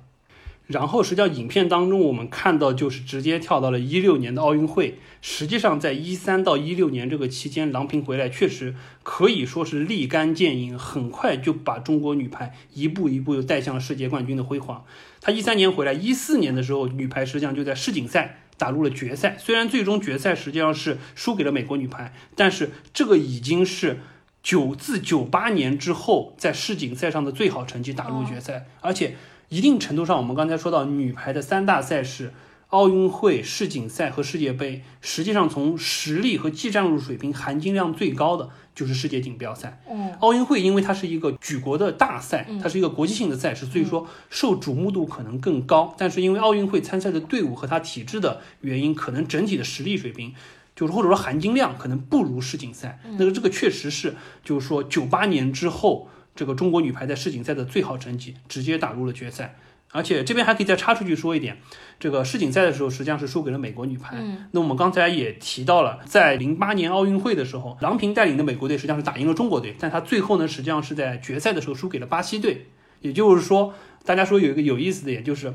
然后，实际上影片当中我们看到，就是直接跳到了一六年的奥运会。实际上，在一三到一六年这个期间，郎平回来确实可以说是立竿见影，很快就把中国女排一步一步又带向了世界冠军的辉煌。她一三年回来，一四年的时候，女排实际上就在世锦赛打入了决赛。虽然最终决赛实际上是输给了美国女排，但是这个已经是九自九八年之后在世锦赛上的最好成绩打入决赛，而且一定程度上，我们刚才说到女排的三大赛事。奥运会、世锦赛和世界杯，实际上从实力和技战术水平含金量最高的就是世界锦标赛。嗯，奥运会因为它是一个举国的大赛，它是一个国际性的赛事，所以说受瞩目度可能更高。但是因为奥运会参赛的队伍和它体制的原因，可能整体的实力水平，就是或者说含金量可能不如世锦赛。那个这个确实是，就是说九八年之后，这个中国女排在世锦赛的最好成绩，直接打入了决赛。而且这边还可以再插出去说一点，这个世锦赛的时候实际上是输给了美国女排。嗯那我们刚才也提到了，在零八年奥运会的时候，郎平带领的美国队实际上是打赢了中国队，但他最后呢，实际上是在决赛的时候输给了巴西队。也就是说，大家说有一个有意思的也，就是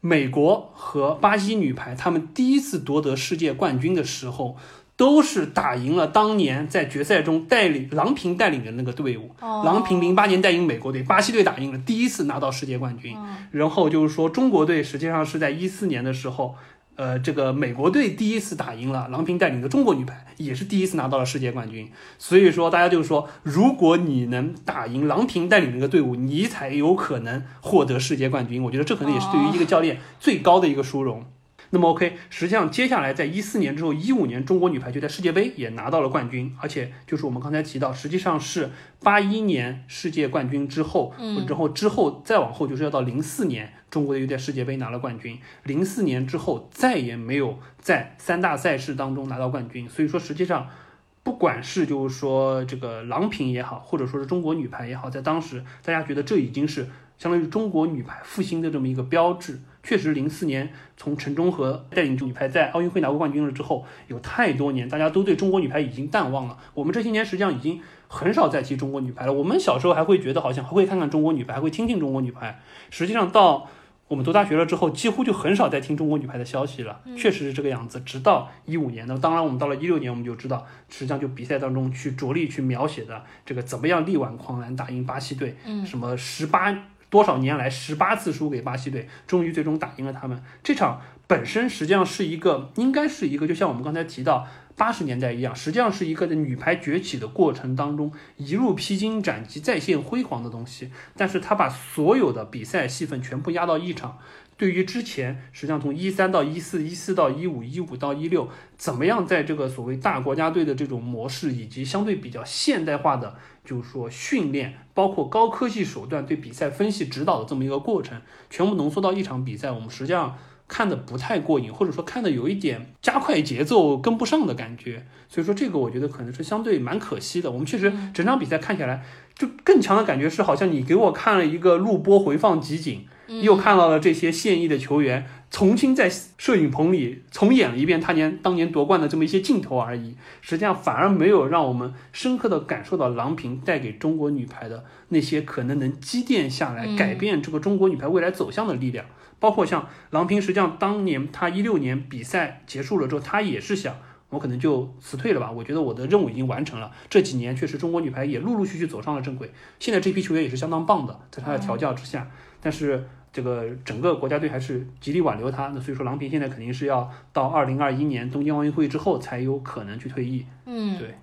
美国和巴西女排他们第一次夺得世界冠军的时候。都是打赢了当年在决赛中带领郎平带领的那个队伍，哦郎平零八年带领美国队，巴西队打赢了，第一次拿到世界冠军。然后就是说，中国队实际上是在一四年的时候，呃，这个美国队第一次打赢了郎平带领的中国女排，也是第一次拿到了世界冠军。所以说，大家就是说，如果你能打赢郎平带领那个队伍，你才有可能获得世界冠军。我觉得这可能也是对于一个教练最高的一个殊荣。那么 OK，实际上接下来在一四年之后，一五年中国女排就在世界杯也拿到了冠军，而且就是我们刚才提到，实际上是八一年世界冠军之后，嗯然后之后再往后就是要到零四年，中国队又在世界杯拿了冠军，零四年之后再也没有在三大赛事当中拿到冠军，所以说实际上不管是就是说这个郎平也好，或者说是中国女排也好，在当时大家觉得这已经是相当于中国女排复兴的这么一个标志。确实，零四年从陈忠和带领女排在奥运会拿过冠军了之后，有太多年大家都对中国女排已经淡忘了。我们这些年实际上已经很少再提中国女排了。我们小时候还会觉得好像还会看看中国女排，还会听听中国女排。实际上到我们读大学了之后，几乎就很少再听中国女排的消息了。确实是这个样子。直到一五年，那当然我们到了一六年，我们就知道，实际上就比赛当中去着力去描写的这个怎么样力挽狂澜，打赢巴西队，嗯，什么十八。多少年来十八次输给巴西队，终于最终打赢了他们。这场本身实际上是一个，应该是一个，就像我们刚才提到八十年代一样，实际上是一个在女排崛起的过程当中一路披荆斩棘、再现辉煌的东西。但是他把所有的比赛戏份全部压到一场。对于之前，实际上从一三到一四，一四到一五，一五到一六，怎么样在这个所谓大国家队的这种模式，以及相对比较现代化的，就是说训练，包括高科技手段对比赛分析指导的这么一个过程，全部浓缩到一场比赛，我们实际上看的不太过瘾，或者说看的有一点加快节奏跟不上的感觉。所以说这个我觉得可能是相对蛮可惜的。我们确实整场比赛看下来，就更强的感觉是好像你给我看了一个录播回放集锦。又看到了这些现役的球员重新在摄影棚里重演了一遍他年当年夺冠的这么一些镜头而已，实际上反而没有让我们深刻的感受到郎平带给中国女排的那些可能能积淀下来改变这个中国女排未来走向的力量。包括像郎平，实际上当年她一六年比赛结束了之后，她也是想我可能就辞退了吧，我觉得我的任务已经完成了。这几年确实中国女排也陆陆续续走上了正轨，现在这批球员也是相当棒的，在她的调教之下，但是。这个整个国家队还是极力挽留他，那所以说郎平现在肯定是要到二零二一年东京奥运会之后才有可能去退役。嗯，对。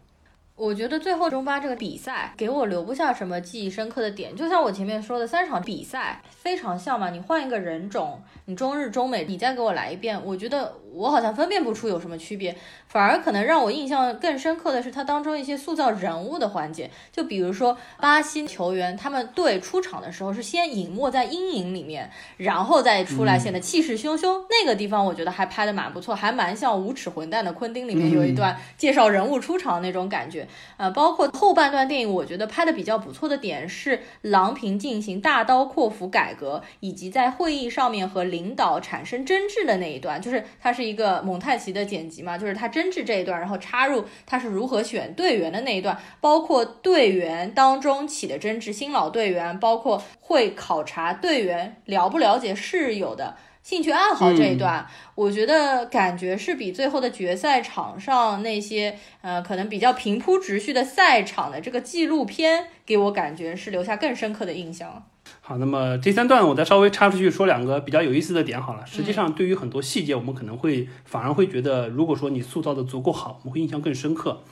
我觉得最后中巴这个比赛给我留不下什么记忆深刻的点，就像我前面说的，三场比赛非常像嘛，你换一个人种，你中日中美，你再给我来一遍，我觉得我好像分辨不出有什么区别，反而可能让我印象更深刻的是它当中一些塑造人物的环节，就比如说巴西球员他们队出场的时候是先隐没在阴影里面，然后再出来显得气势汹汹，那个地方我觉得还拍的蛮不错，还蛮像无耻混蛋的昆汀里面有一段介绍人物出场那种感觉。呃，包括后半段电影，我觉得拍的比较不错的点是郎平进行大刀阔斧改革，以及在会议上面和领导产生争执的那一段，就是他是一个蒙太奇的剪辑嘛，就是他争执这一段，然后插入他是如何选队员的那一段，包括队员当中起的争执，新老队员，包括会考察队员了不了解室友的。兴趣爱好这一段，我觉得感觉是比最后的决赛场上那些呃可能比较平铺直叙的赛场的这个纪录片，给我感觉是留下更深刻的印象。好，那么第三段我再稍微插出去说两个比较有意思的点好了。实际上，对于很多细节，我们可能会反而会觉得，如果说你塑造的足够好，我们会印象更深刻。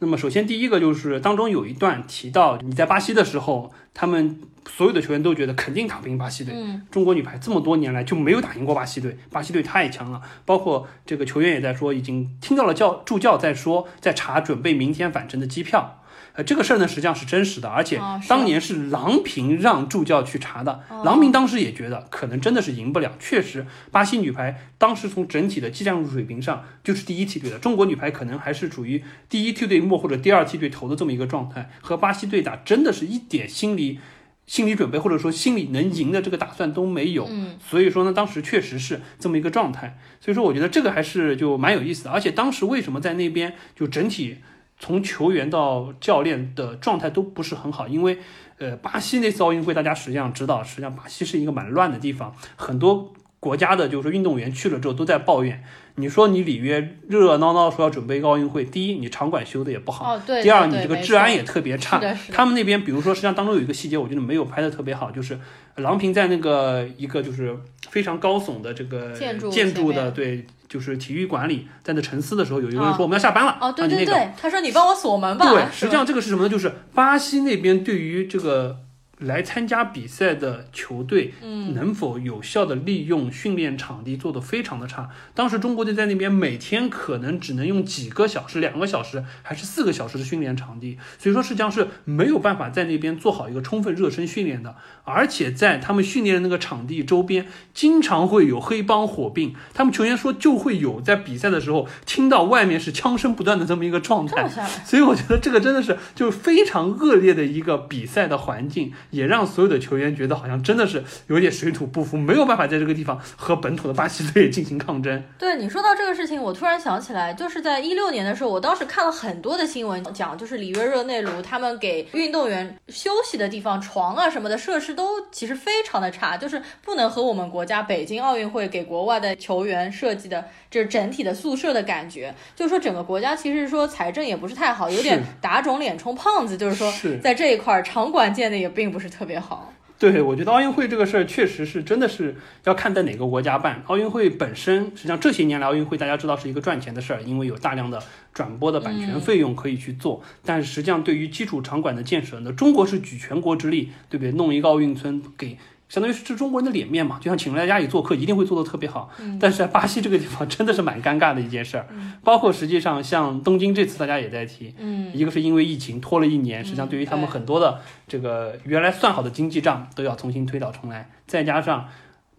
那么首先第一个就是当中有一段提到你在巴西的时候，他们。所有的球员都觉得肯定打不赢巴西队。中国女排这么多年来就没有打赢过巴西队，巴西队太强了。包括这个球员也在说，已经听到了教助教在说，在查准备明天返程的机票。呃，这个事儿呢实际上是真实的，而且当年是郎平让助教去查的。郎平当时也觉得可能真的是赢不了。确实，巴西女排当时从整体的技战术水平上就是第一梯队的，中国女排可能还是处于第一梯队末或者第二梯队头的这么一个状态，和巴西队打真的是一点心理。心理准备或者说心理能赢的这个打算都没有，嗯，所以说呢，当时确实是这么一个状态，所以说我觉得这个还是就蛮有意思的。而且当时为什么在那边就整体从球员到教练的状态都不是很好？因为呃，巴西那次奥运会大家实际上知道，实际上巴西是一个蛮乱的地方，很多国家的就是运动员去了之后都在抱怨。你说你里约热热闹闹说要准备一个奥运会，第一你场馆修的也不好，第二你这个治安也特别差。他们那边比如说实际上当中有一个细节，我觉得没有拍的特别好，就是郎平在那个一个就是非常高耸的这个建筑建筑的对，就是体育馆里在那沉思的时候，有一个人说我们要下班了。哦，对对对，他说你帮我锁门吧。对，实际上这个是什么呢？就是巴西那边对于这个。来参加比赛的球队，嗯，能否有效的利用训练场地做得非常的差。当时中国队在那边每天可能只能用几个小时、两个小时还是四个小时的训练场地，所以说实际上是没有办法在那边做好一个充分热身训练的。而且在他们训练的那个场地周边，经常会有黑帮火并，他们球员说就会有在比赛的时候听到外面是枪声不断的这么一个状态。所以我觉得这个真的是就是非常恶劣的一个比赛的环境。也让所有的球员觉得好像真的是有点水土不服，没有办法在这个地方和本土的巴西队进行抗争。对你说到这个事情，我突然想起来，就是在一六年的时候，我当时看了很多的新闻，讲就是里约热内卢他们给运动员休息的地方、床啊什么的设施都其实非常的差，就是不能和我们国家北京奥运会给国外的球员设计的这整体的宿舍的感觉，就是说整个国家其实说财政也不是太好，有点打肿脸充胖子，就是说在这一块场馆建的也并不是。是特别好，对我觉得奥运会这个事儿确实是真的是要看在哪个国家办。奥运会本身实际上这些年来奥运会大家知道是一个赚钱的事儿，因为有大量的转播的版权费用可以去做。但是实际上对于基础场馆的建设呢，中国是举全国之力，对不对？弄一个奥运村给。相当于是中国人的脸面嘛，就像请人来家里做客，一定会做的特别好。但是在巴西这个地方真的是蛮尴尬的一件事儿。包括实际上像东京这次大家也在提，一个是因为疫情拖了一年，实际上对于他们很多的这个原来算好的经济账都要重新推倒重来。再加上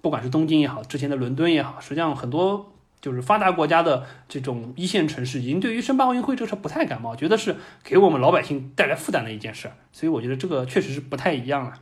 不管是东京也好，之前的伦敦也好，实际上很多就是发达国家的这种一线城市，已经对于申办奥运会这个事不太感冒，觉得是给我们老百姓带来负担的一件事。所以我觉得这个确实是不太一样了。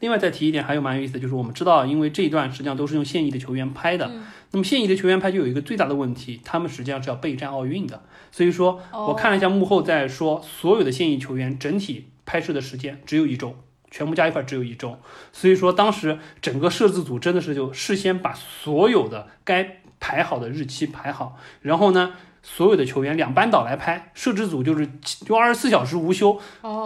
另外再提一点，还有蛮有意思的就是，我们知道，因为这一段实际上都是用现役的球员拍的，那么现役的球员拍就有一个最大的问题，他们实际上是要备战奥运的。所以说，我看了一下幕后在说，所有的现役球员整体拍摄的时间只有一周，全部加一块只有一周。所以说，当时整个摄制组真的是就事先把所有的该排好的日期排好，然后呢。所有的球员两班倒来拍，摄制组就是就二十四小时无休，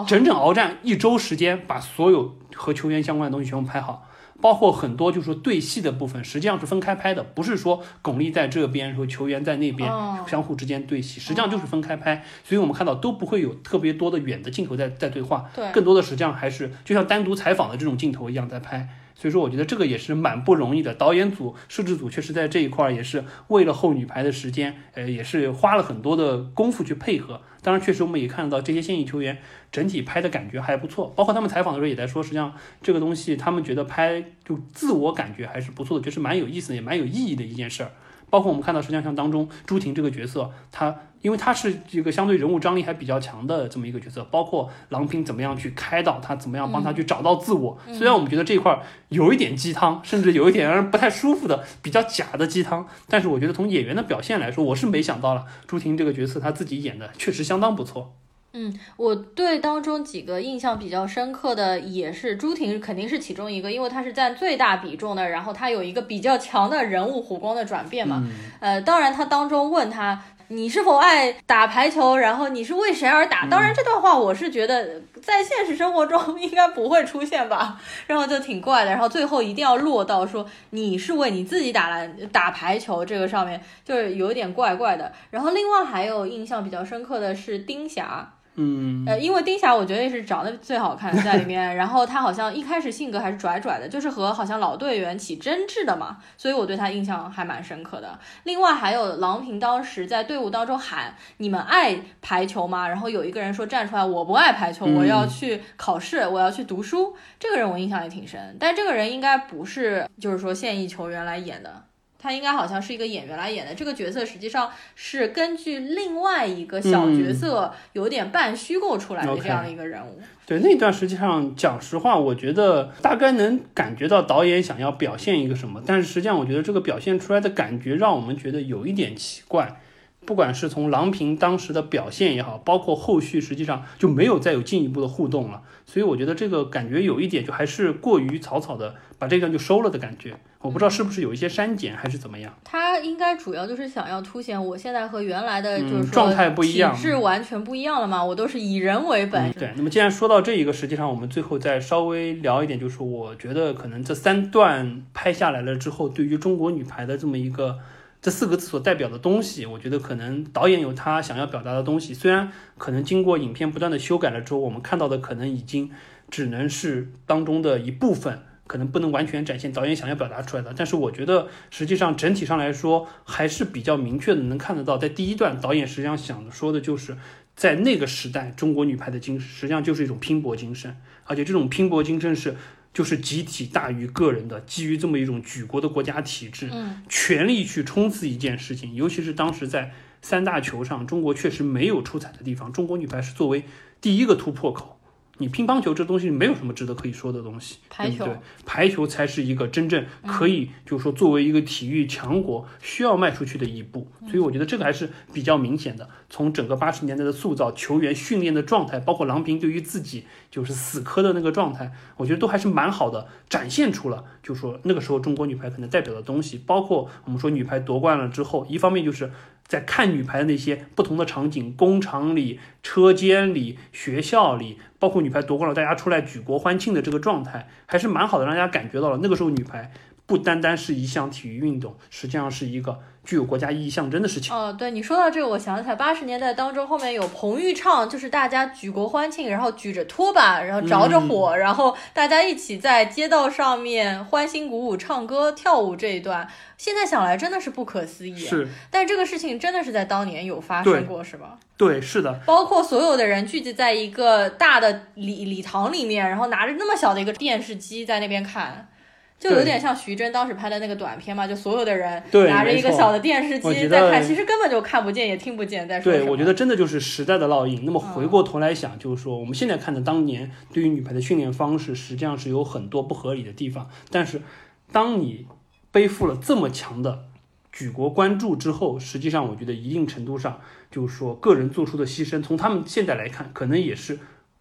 整整鏖战一周时间，把所有和球员相关的东西全部拍好，包括很多就是说对戏的部分，实际上是分开拍的，不是说巩俐在这边，说球员在那边相互之间对戏，实际上就是分开拍，所以我们看到都不会有特别多的远的镜头在在对话，对，更多的实际上还是就像单独采访的这种镜头一样在拍。所以说，我觉得这个也是蛮不容易的。导演组、摄制组确实在这一块儿也是为了后女排的时间，呃，也是花了很多的功夫去配合。当然，确实我们也看到这些现役球员整体拍的感觉还不错。包括他们采访的时候也在说，实际上这个东西他们觉得拍就自我感觉还是不错的，就是蛮有意思的，也蛮有意义的一件事儿。包括我们看到，实际上像当中朱婷这个角色，她因为她是这个相对人物张力还比较强的这么一个角色，包括郎平怎么样去开导她，怎么样帮她去找到自我。虽然我们觉得这一块有一点鸡汤，甚至有一点让人不太舒服的比较假的鸡汤，但是我觉得从演员的表现来说，我是没想到了朱婷这个角色她自己演的确实相当不错。嗯，我对当中几个印象比较深刻的也是朱婷，肯定是其中一个，因为她是占最大比重的，然后她有一个比较强的人物弧光的转变嘛。呃，当然她当中问她你是否爱打排球，然后你是为谁而打？当然这段话我是觉得在现实生活中 [LAUGHS] 应该不会出现吧，然后就挺怪的。然后最后一定要落到说你是为你自己打篮打排球这个上面，就是有点怪怪的。然后另外还有印象比较深刻的是丁霞。嗯，呃，因为丁霞我觉得也是长得最好看在里面，[LAUGHS] 然后她好像一开始性格还是拽拽的，就是和好像老队员起争执的嘛，所以我对她印象还蛮深刻的。另外还有郎平当时在队伍当中喊你们爱排球吗？然后有一个人说站出来我不爱排球，我要去考试，我要去读书。这个人我印象也挺深，但这个人应该不是就是说现役球员来演的。他应该好像是一个演员来演的，这个角色实际上是根据另外一个小角色有点半虚构出来的这样的一个人物。对那段实际上讲实话，我觉得大概能感觉到导演想要表现一个什么，但是实际上我觉得这个表现出来的感觉让我们觉得有一点奇怪。不管是从郎平当时的表现也好，包括后续实际上就没有再有进一步的互动了，所以我觉得这个感觉有一点就还是过于草草的把这段就收了的感觉。我不知道是不是有一些删减还是怎么样。他应该主要就是想要凸显我现在和原来的就是状态不一样，是完全不一样了嘛？我都是以人为本。对，那么既然说到这一个，实际上我们最后再稍微聊一点，就是我觉得可能这三段拍下来了之后，对于中国女排的这么一个。这四个字所代表的东西，我觉得可能导演有他想要表达的东西。虽然可能经过影片不断的修改了之后，我们看到的可能已经只能是当中的一部分。可能不能完全展现导演想要表达出来的，但是我觉得实际上整体上来说还是比较明确的，能看得到，在第一段导演实际上想说的就是，在那个时代中国女排的精神实际上就是一种拼搏精神，而且这种拼搏精神是就是集体大于个人的，基于这么一种举国的国家体制，嗯，全力去冲刺一件事情，尤其是当时在三大球上，中国确实没有出彩的地方，中国女排是作为第一个突破口。你乒乓球这东西没有什么值得可以说的东西，排球，排球才是一个真正可以，就是说作为一个体育强国需要迈出去的一步。所以我觉得这个还是比较明显的。从整个八十年代的塑造、球员训练的状态，包括郎平对于自己就是死磕的那个状态，我觉得都还是蛮好的，展现出了就是说那个时候中国女排可能代表的东西。包括我们说女排夺冠了之后，一方面就是。在看女排的那些不同的场景，工厂里、车间里、学校里，包括女排夺冠了，大家出来举国欢庆的这个状态，还是蛮好的，让大家感觉到了那个时候女排不单单是一项体育运动，实际上是一个。具有国家意义象征的事情。哦，对你说到这个，我想起来八十年代当中，后面有彭昱畅，就是大家举国欢庆，然后举着拖把，然后着着火，然后大家一起在街道上面欢欣鼓舞、唱歌跳舞这一段，现在想来真的是不可思议。是，但这个事情真的是在当年有发生过，是吧？对，是的。包括所有的人聚集在一个大的礼礼堂里面，然后拿着那么小的一个电视机在那边看。就有点像徐峥当时拍的那个短片嘛，就所有的人拿着一个小的电视机在看，其实根本就看不见也听不见在说对，我觉得真的就是时代的烙印。那么回过头来想，就是说我们现在看的当年对于女排的训练方式，实际上是有很多不合理的地方。但是当你背负了这么强的举国关注之后，实际上我觉得一定程度上就是说个人做出的牺牲，从他们现在来看，可能也是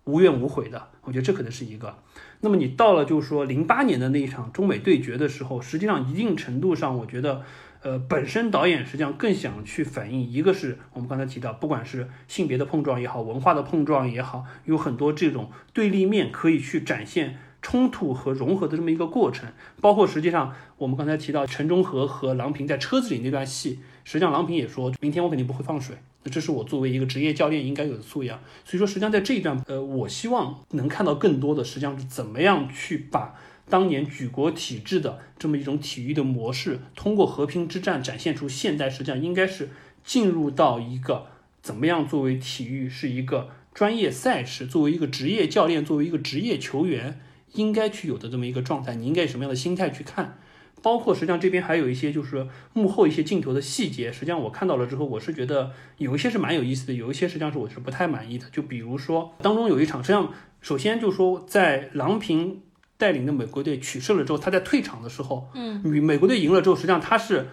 无怨无悔的。我觉得这可能是一个。那么你到了就是说零八年的那一场中美对决的时候，实际上一定程度上，我觉得，呃，本身导演实际上更想去反映一个是我们刚才提到，不管是性别的碰撞也好，文化的碰撞也好，有很多这种对立面可以去展现冲突和融合的这么一个过程。包括实际上我们刚才提到陈忠和和郎平在车子里那段戏，实际上郎平也说，明天我肯定不会放水。那这是我作为一个职业教练应该有的素养，所以说实际上在这一段，呃，我希望能看到更多的，实际上是怎么样去把当年举国体制的这么一种体育的模式，通过和平之战展现出现代，实际上应该是进入到一个怎么样作为体育是一个专业赛事，作为一个职业教练，作为一个职业球员应该去有的这么一个状态，你应该以什么样的心态去看？包括实际上这边还有一些就是幕后一些镜头的细节，实际上我看到了之后，我是觉得有一些是蛮有意思的，有一些实际上是我是不太满意的。就比如说当中有一场，实际上首先就是说在郎平带领的美国队取胜了之后，他在退场的时候，嗯，美国队赢了之后，实际上他是。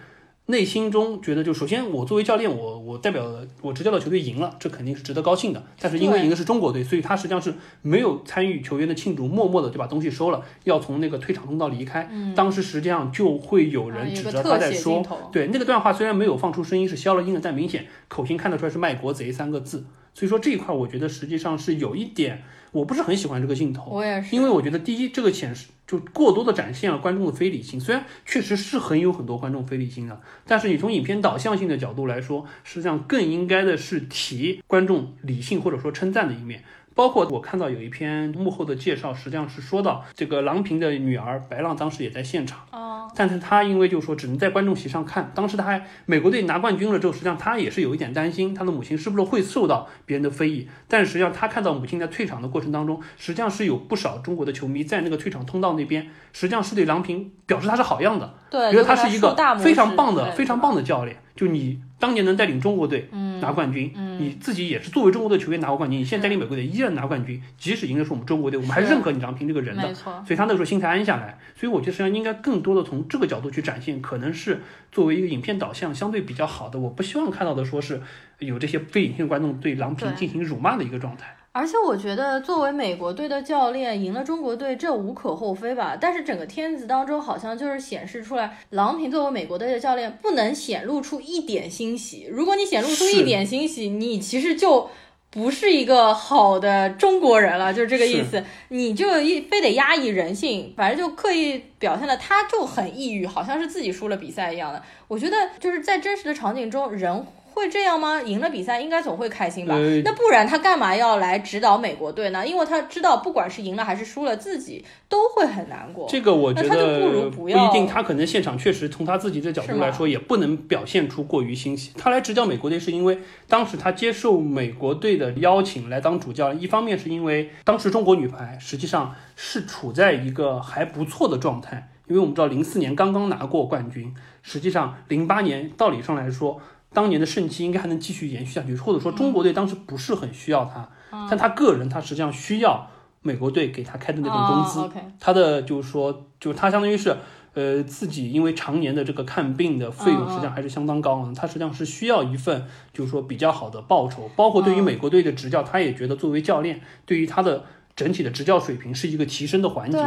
内心中觉得，就首先我作为教练，我我代表我执教的球队赢了，这肯定是值得高兴的。但是因为赢的是中国队，所以他实际上是没有参与球员的庆祝，默默的就把东西收了，要从那个退场通道离开。当时实际上就会有人指着他在说，对那个段话虽然没有放出声音，是消了音的，但明显口型看得出来是卖国贼三个字。所以说这一块，我觉得实际上是有一点，我不是很喜欢这个镜头。我也是，因为我觉得第一，这个显示就过多的展现了观众的非理性。虽然确实是很有很多观众非理性的，但是你从影片导向性的角度来说，实际上更应该的是提观众理性或者说称赞的一面。包括我看到有一篇幕后的介绍，实际上是说到这个郎平的女儿白浪当时也在现场，哦，但是他因为就是说只能在观众席上看，当时他还美国队拿冠军了之后，实际上他也是有一点担心，他的母亲是不是会受到别人的非议。但是实际上他看到母亲在退场的过程当中，实际上是有不少中国的球迷在那个退场通道那边，实际上是对郎平表示他是好样的，对，觉得他是一个非常棒的、非常棒的教练。就你当年能带领中国队拿冠军，你自己也是作为中国队球员拿过冠军，你现在带领美国队依然拿冠军，即使赢的是我们中国队，我们还是认可你郎平这个人的，所以他那个时候心才安下来。所以我觉得实际上应该更多的从这个角度去展现，可能是作为一个影片导向相对比较好的。我不希望看到的说是有这些非影片观众对郎平进行辱骂的一个状态。而且我觉得，作为美国队的教练，赢了中国队，这无可厚非吧。但是整个片子当中，好像就是显示出来，郎平作为美国队的教练，不能显露出一点欣喜。如果你显露出一点欣喜，你其实就不是一个好的中国人了，就是这个意思。你就一非得压抑人性，反正就刻意表现的，他就很抑郁，好像是自己输了比赛一样的。我觉得就是在真实的场景中，人。会这样吗？赢了比赛应该总会开心吧？呃那不然他干嘛要来指导美国队呢？因为他知道不管是赢了还是输了，自己都会很难过。这个我觉那他就得不如不要一定，他可能现场确实从他自己的角度来说，也不能表现出过于欣喜。他来执教美国队是因为当时他接受美国队的邀请来当主教练，一方面是因为当时中国女排实际上是处在一个还不错的状态，因为我们知道零四年刚刚拿过冠军，实际上零八年道理上来说。当年的盛期应该还能继续延续下去，或者说中国队当时不是很需要他，但他个人他实际上需要美国队给他开的那种工资，他的就是说，就是他相当于是，呃，自己因为常年的这个看病的费用实际上还是相当高昂，他实际上是需要一份就是说比较好的报酬，包括对于美国队的执教，他也觉得作为教练，对于他的整体的执教水平是一个提升的环节。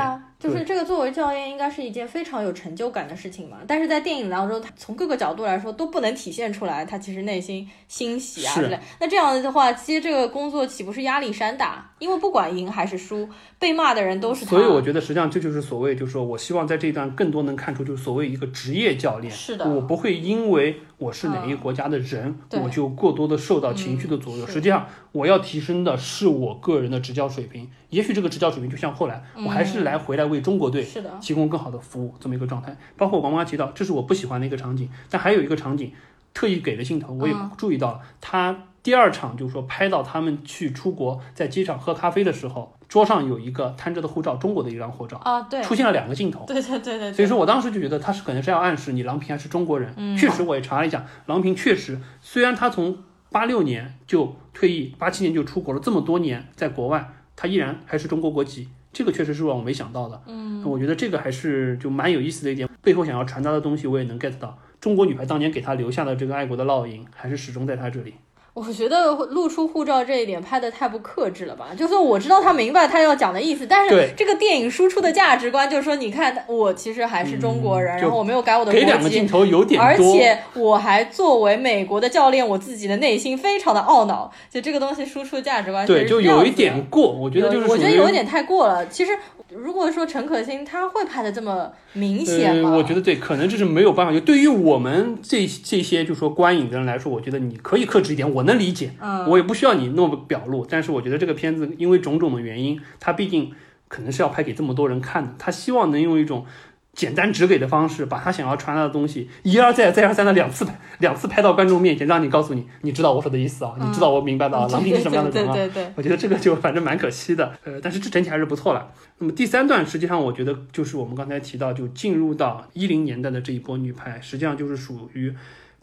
就是这个作为教练应该是一件非常有成就感的事情嘛。但是在电影当中，他从各个角度来说都不能体现出来他其实内心欣喜啊之类。那这样的话，接这个工作岂不是压力山大？因为不管赢还是输，被骂的人都是他。所以我觉得，实际上这就是所谓，就是说我希望在这一段更多能看出，就是所谓一个职业教练。是的我不会因为我是哪一个国家的人，对我就过多的受到情绪的左右。嗯实际上，我要提升的是我个人的执教水平。也许这个执教水平，就像后来，我还是来回来为中国队提供更好的服务这么一个状态。包括我刚刚提到，这是我不喜欢的一个场景，但还有一个场景特意给的镜头，我也嗯注意到了，他第二场就是说拍到他们去出国，在机场喝咖啡的时候，桌上有一个摊着的护照，中国的一张护照，啊，对，出现了两个镜头。对对对对对，所以说我当时就觉得他是可能是要暗示你郎平还是中国人。嗯确实我也查了一下，郎平确实虽然他从八六年就退役，八七年就出国了，这么多年在国外，他依然还是中国国籍。这个确实是让我没想到的，嗯，我觉得这个还是就蛮有意思的一点，背后想要传达的东西我也能 get 到。中国女排当年给她留下的这个爱国的烙印，还是始终在她这里。我觉得露出护照这一点拍的太不克制了吧？就算我知道他明白他要讲的意思，但是这个电影输出的价值观就是说，你看我其实还是中国人，嗯然后我没有改我的国给两个镜籍。头有点而，且我还作为美国的教练，我自己的内心非常的懊恼。就这个东西输出价值观对，就是有一点过，我觉得就是我觉得有一点太过了。其实如果说陈可辛他会拍的这么明显？我觉得对，可能就是没有办法。就对于我们这这些就说观影的人来说，我觉得你可以克制一点，我能理解，嗯，我也不需要你那么表露。但是我觉得这个片子因为种种的原因，它毕竟可能是要拍给这么多人看的，他希望能用一种。简单直给的方式，把他想要传达的东西一而再、再而三的两次拍，[LAUGHS] 两次拍到观众面前，让你告诉你，你知道我说的意思啊，你知道我明白的啊，[LAUGHS] 郎平是什么样的人啊，对对对我觉得这个就反正蛮可惜的，呃，但是这整体还是不错了。那么第三段实际上我觉得就是我们刚才提到，就进入到一零年代的这一波女排，实际上就是属于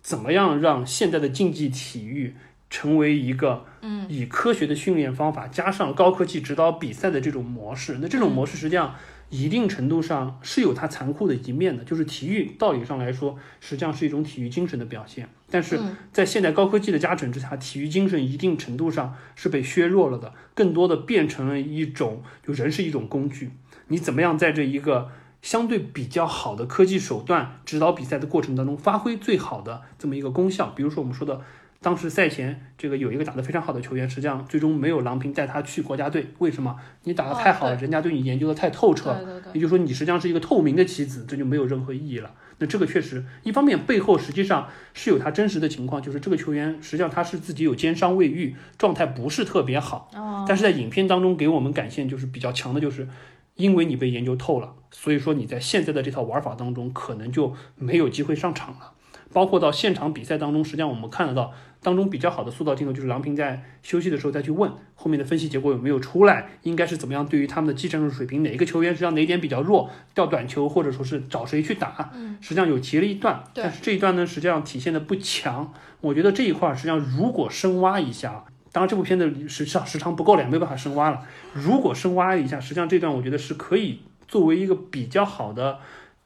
怎么样让现在的竞技体育成为一个，嗯，以科学的训练方法加上高科技指导比赛的这种模式。那这种模式实际上一定程度上是有它残酷的一面的，就是体育道理上来说，实际上是一种体育精神的表现。但是在现代高科技的加成之下，体育精神一定程度上是被削弱了的，更多的变成了一种，就人是一种工具。你怎么样在这一个相对比较好的科技手段指导比赛的过程当中，发挥最好的这么一个功效？比如说我们说的。当时赛前，这个有一个打得非常好的球员，实际上最终没有郎平带他去国家队，为什么？你打得太好了，哦人家对你研究的太透彻，也就是说，你实际上是一个透明的棋子，这就没有任何意义了。那这个确实，一方面背后实际上是有他真实的情况，就是这个球员实际上他是自己有肩伤未愈，状态不是特别好。哦，但是在影片当中给我们展现就是比较强的，就是因为你被研究透了，所以说你在现在的这套玩法当中可能就没有机会上场了。包括到现场比赛当中，实际上我们看得到当中比较好的塑造镜头，就是郎平在休息的时候再去问后面的分析结果有没有出来，应该是怎么样对于他们的技战术水平，哪一个球员实际上哪一点比较弱，掉短球或者说是找谁去打，实际上有提了一段，但是这一段呢实际上体现的不强。我觉得这一块儿实际上如果深挖一下，当然这部片子实际上时长不够了，也没有办法深挖了。如果深挖一下，实际上这段我觉得是可以作为一个比较好的。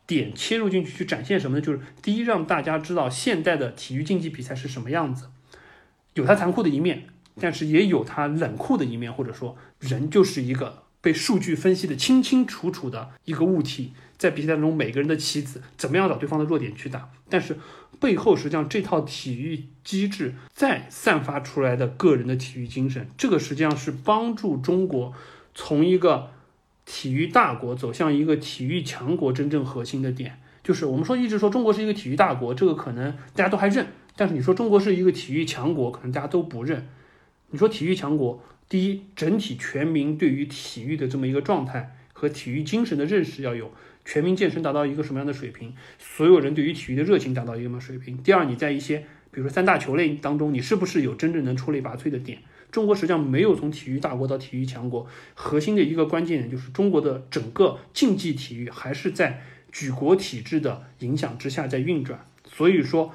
点切入进去去展现什么呢？就是第一，让大家知道现代的体育竞技比赛是什么样子，有它残酷的一面，但是也有它冷酷的一面，或者说人就是一个被数据分析的清清楚楚的一个物体，在比赛当中每个人的棋子怎么样找对方的弱点去打，但是背后实际上这套体育机制再散发出来的个人的体育精神，这个实际上是帮助中国从一个体育大国走向一个体育强国真正核心的点，就是我们说一直说中国是一个体育大国，这个可能大家都还认，但是你说中国是一个体育强国，可能大家都不认。你说体育强国，第一，整体全民对于体育的这么一个状态和体育精神的认识要有，全民健身达到一个什么样的水平，所有人对于体育的热情达到一个什么水平。第二，你在一些比如说三大球类当中，你是不是有真正能出类拔萃的点？中国实际上没有从体育大国到体育强国，核心的一个关键点就是中国的整个竞技体育还是在举国体制的影响之下在运转。所以说，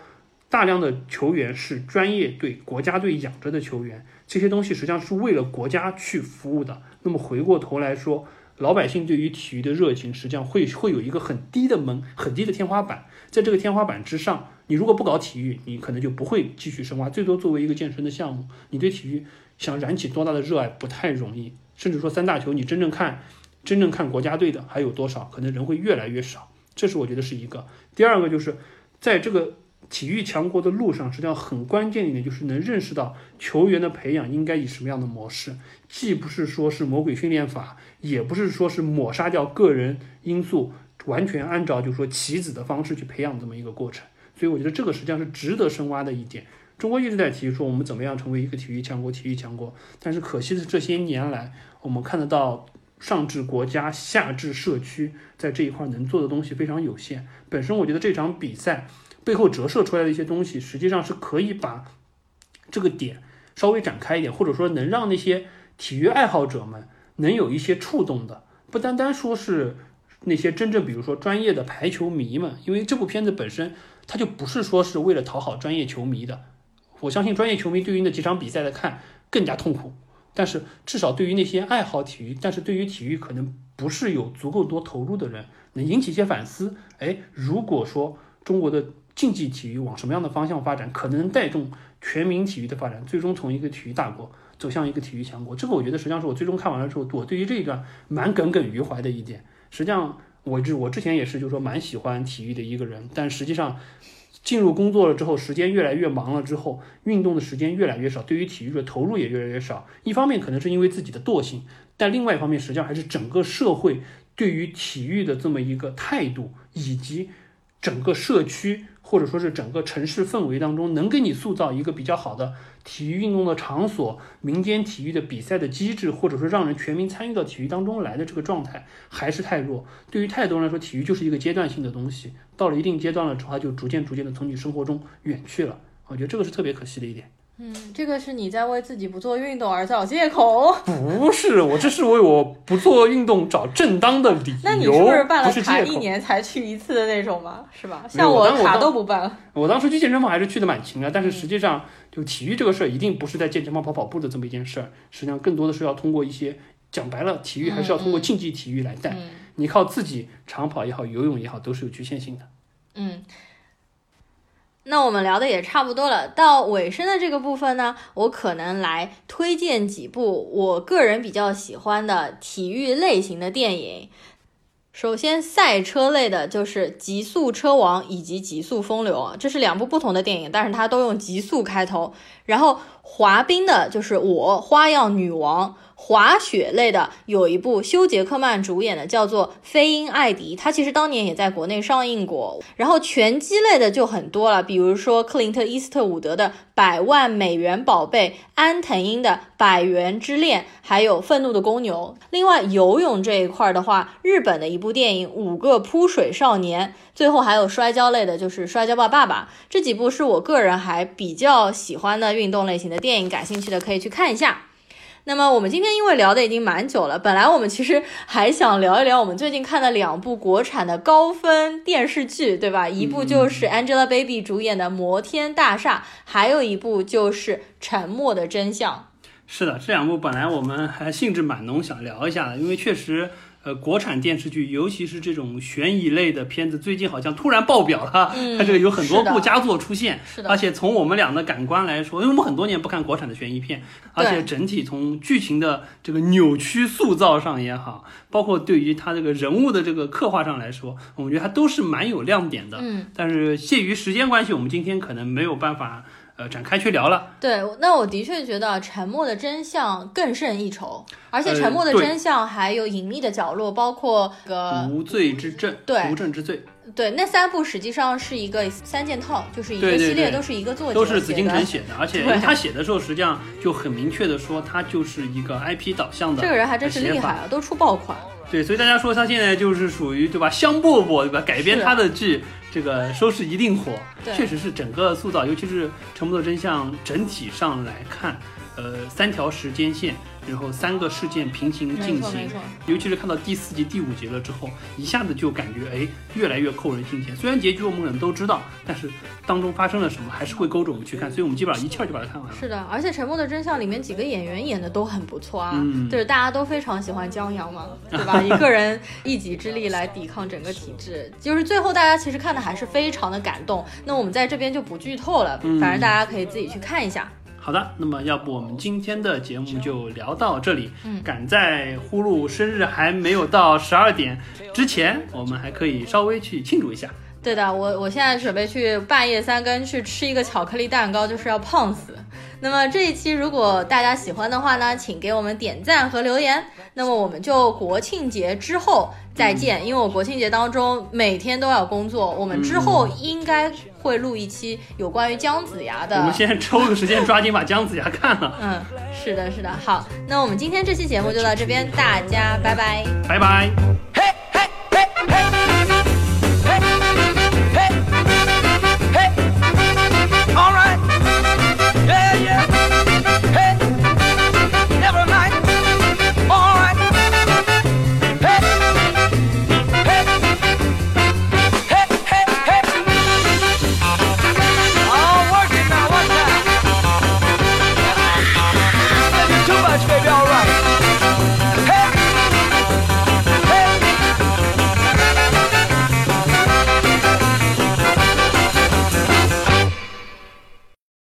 大量的球员是专业队、国家队养着的球员，这些东西实际上是为了国家去服务的。那么回过头来说，老百姓对于体育的热情实际上会会有一个很低的门、很低的天花板，在这个天花板之上，你如果不搞体育，你可能就不会继续深挖，最多作为一个健身的项目，你对体育。想燃起多大的热爱不太容易，甚至说三大球，你真正看，真正看国家队的还有多少？可能人会越来越少。这是我觉得是一个。第二个就是，在这个体育强国的路上，实际上很关键一点就是能认识到球员的培养应该以什么样的模式，既不是说是魔鬼训练法，也不是说是抹杀掉个人因素，完全按照就是说棋子的方式去培养这么一个过程。所以我觉得这个实际上是值得深挖的一点。中国一直在提出我们怎么样成为一个体育强国，体育强国。但是可惜的这些年来，我们看得到上至国家，下至社区，在这一块能做的东西非常有限。本身我觉得这场比赛背后折射出来的一些东西，实际上是可以把这个点稍微展开一点，或者说能让那些体育爱好者们能有一些触动的，不单单说是那些真正比如说专业的排球迷们，因为这部片子本身他就不是说是为了讨好专业球迷的。我相信专业球迷对于那几场比赛的看更加痛苦，但是至少对于那些爱好体育，但是对于体育可能不是有足够多投入的人，能引起一些反思。哎，如果说中国的竞技体育往什么样的方向发展，可能带动全民体育的发展，最终从一个体育大国走向一个体育强国。这个我觉得实际上是我最终看完了之后，我对于这一段蛮耿耿于怀的一点。实际上，我之我之前也是就是说蛮喜欢体育的一个人，但实际上。进入工作了之后，时间越来越忙了之后，运动的时间越来越少，对于体育的投入也越来越少。一方面可能是因为自己的惰性，但另外一方面实际上还是整个社会对于体育的这么一个态度，以及整个社区。或者说是整个城市氛围当中，能给你塑造一个比较好的体育运动的场所、民间体育的比赛的机制，或者说让人全民参与到体育当中来的这个状态，还是太弱。对于太多人来说，体育就是一个阶段性的东西，到了一定阶段了之后，它就逐渐逐渐的从你生活中远去了。我觉得这个是特别可惜的一点。嗯，这个是你在为自己不做运动而找借口？不是，我这是为我不做运动找正当的理由。那你是不是办了卡一年才去一次的那种吗？是吧？像我卡都不办。我当时去健身房还是去的蛮勤的，但是实际上就体育这个事儿，一定不是在健身房跑跑步的这么一件事儿。实际上更多的是要通过一些讲白了，体育还是要通过竞技体育来带。你靠自己长跑也好，游泳也好，都是有局限性的。嗯。那我们聊的也差不多了，到尾声的这个部分呢，我可能来推荐几部我个人比较喜欢的体育类型的电影。首先，赛车类的就是《极速车王》以及《极速风流》，这是两部不同的电影，但是它都用“极速”开头。然后，滑冰的就是我花样女王。滑雪类的有一部休·杰克曼主演的，叫做《飞鹰艾迪》，它其实当年也在国内上映过。然后拳击类的就很多了，比如说克林特·伊斯特伍德的《百万美元宝贝》，安藤英的《百元之恋》，还有《愤怒的公牛》。另外游泳这一块的话，日本的一部电影《五个扑水少年》，最后还有摔跤类的，就是《摔跤吧，爸爸》。这几部是我个人还比较喜欢的运动类型的电影，感兴趣的可以去看一下。那么我们今天因为聊的已经蛮久了，本来我们其实还想聊一聊我们最近看的两部国产的高分电视剧，对吧？一部就是 Angelababy 主演的《摩天大厦》，还有一部就是《沉默的真相》。是的，这两部本来我们还兴致蛮浓，想聊一下的，因为确实。呃，国产电视剧，尤其是这种悬疑类的片子，最近好像突然爆表了。它这个有很多部佳作出现，是的而且从我们俩的感官来说，因为我们很多年不看国产的悬疑片，而且整体从剧情的这个扭曲塑造上也好，包括对于他这个人物的这个刻画上来说，我觉得它都是蛮有亮点的。嗯，但是限于时间关系，我们今天可能没有办法。呃展开去聊了。对，那我的确觉得《沉默的真相》更胜一筹，而且《呃沉默的真相》还有隐秘的角落，包括个无罪之证，对无证之罪，对那三部实际上是一个三件套，就是一个系列，对都是一个作者都是紫禁写的城写的，而且 [LAUGHS] 他写的时候，实际上就很明确的说，他就是一个 IP 导向的。这个人还真是厉害。啊，都出爆款。对，所以大家说他现在就是属于对吧，香饽饽对吧？改编他的剧，这个收视一定火。确实是整个塑造，尤其是《沉默的真相》整体上来看，呃，三条时间线，然后三个事件平行进行，尤其是看到第四集、第五集了之后，一下子就感觉哎，越来越扣人心弦。虽然结局我们可能都知道，但是当中发生了什么，还是会勾着我们去看，所以我们基本上一气儿就把它看完了。是的，而且《沉默的真相》里面几个演员演的都很不错啊，嗯就是大家都非常喜欢江阳嘛，[LAUGHS] 对吧？一个人一己之力来抵抗整个体制，就是最后大家其实看的还是非常的感动。那我们在这边就不剧透了，嗯反正大家可以自己去看一下。好的，那么要不我们今天的节目就聊到这里。嗯赶在呼噜生日还没有到十二点之前，我们还可以稍微去庆祝一下。对的，我我现在准备去半夜三更去吃一个巧克力蛋糕，就是要胖死。那么这一期如果大家喜欢的话呢，请给我们点赞和留言。那么我们就国庆节之后再见，因为我国庆节当中每天都要工作，我们之后应该会录一期有关于姜子牙的。我们现在抽个时间，抓紧把姜子牙看了。嗯，是的，是的。好，那我们今天这期节目就到这边，大家拜拜。拜拜。Yeah, yeah.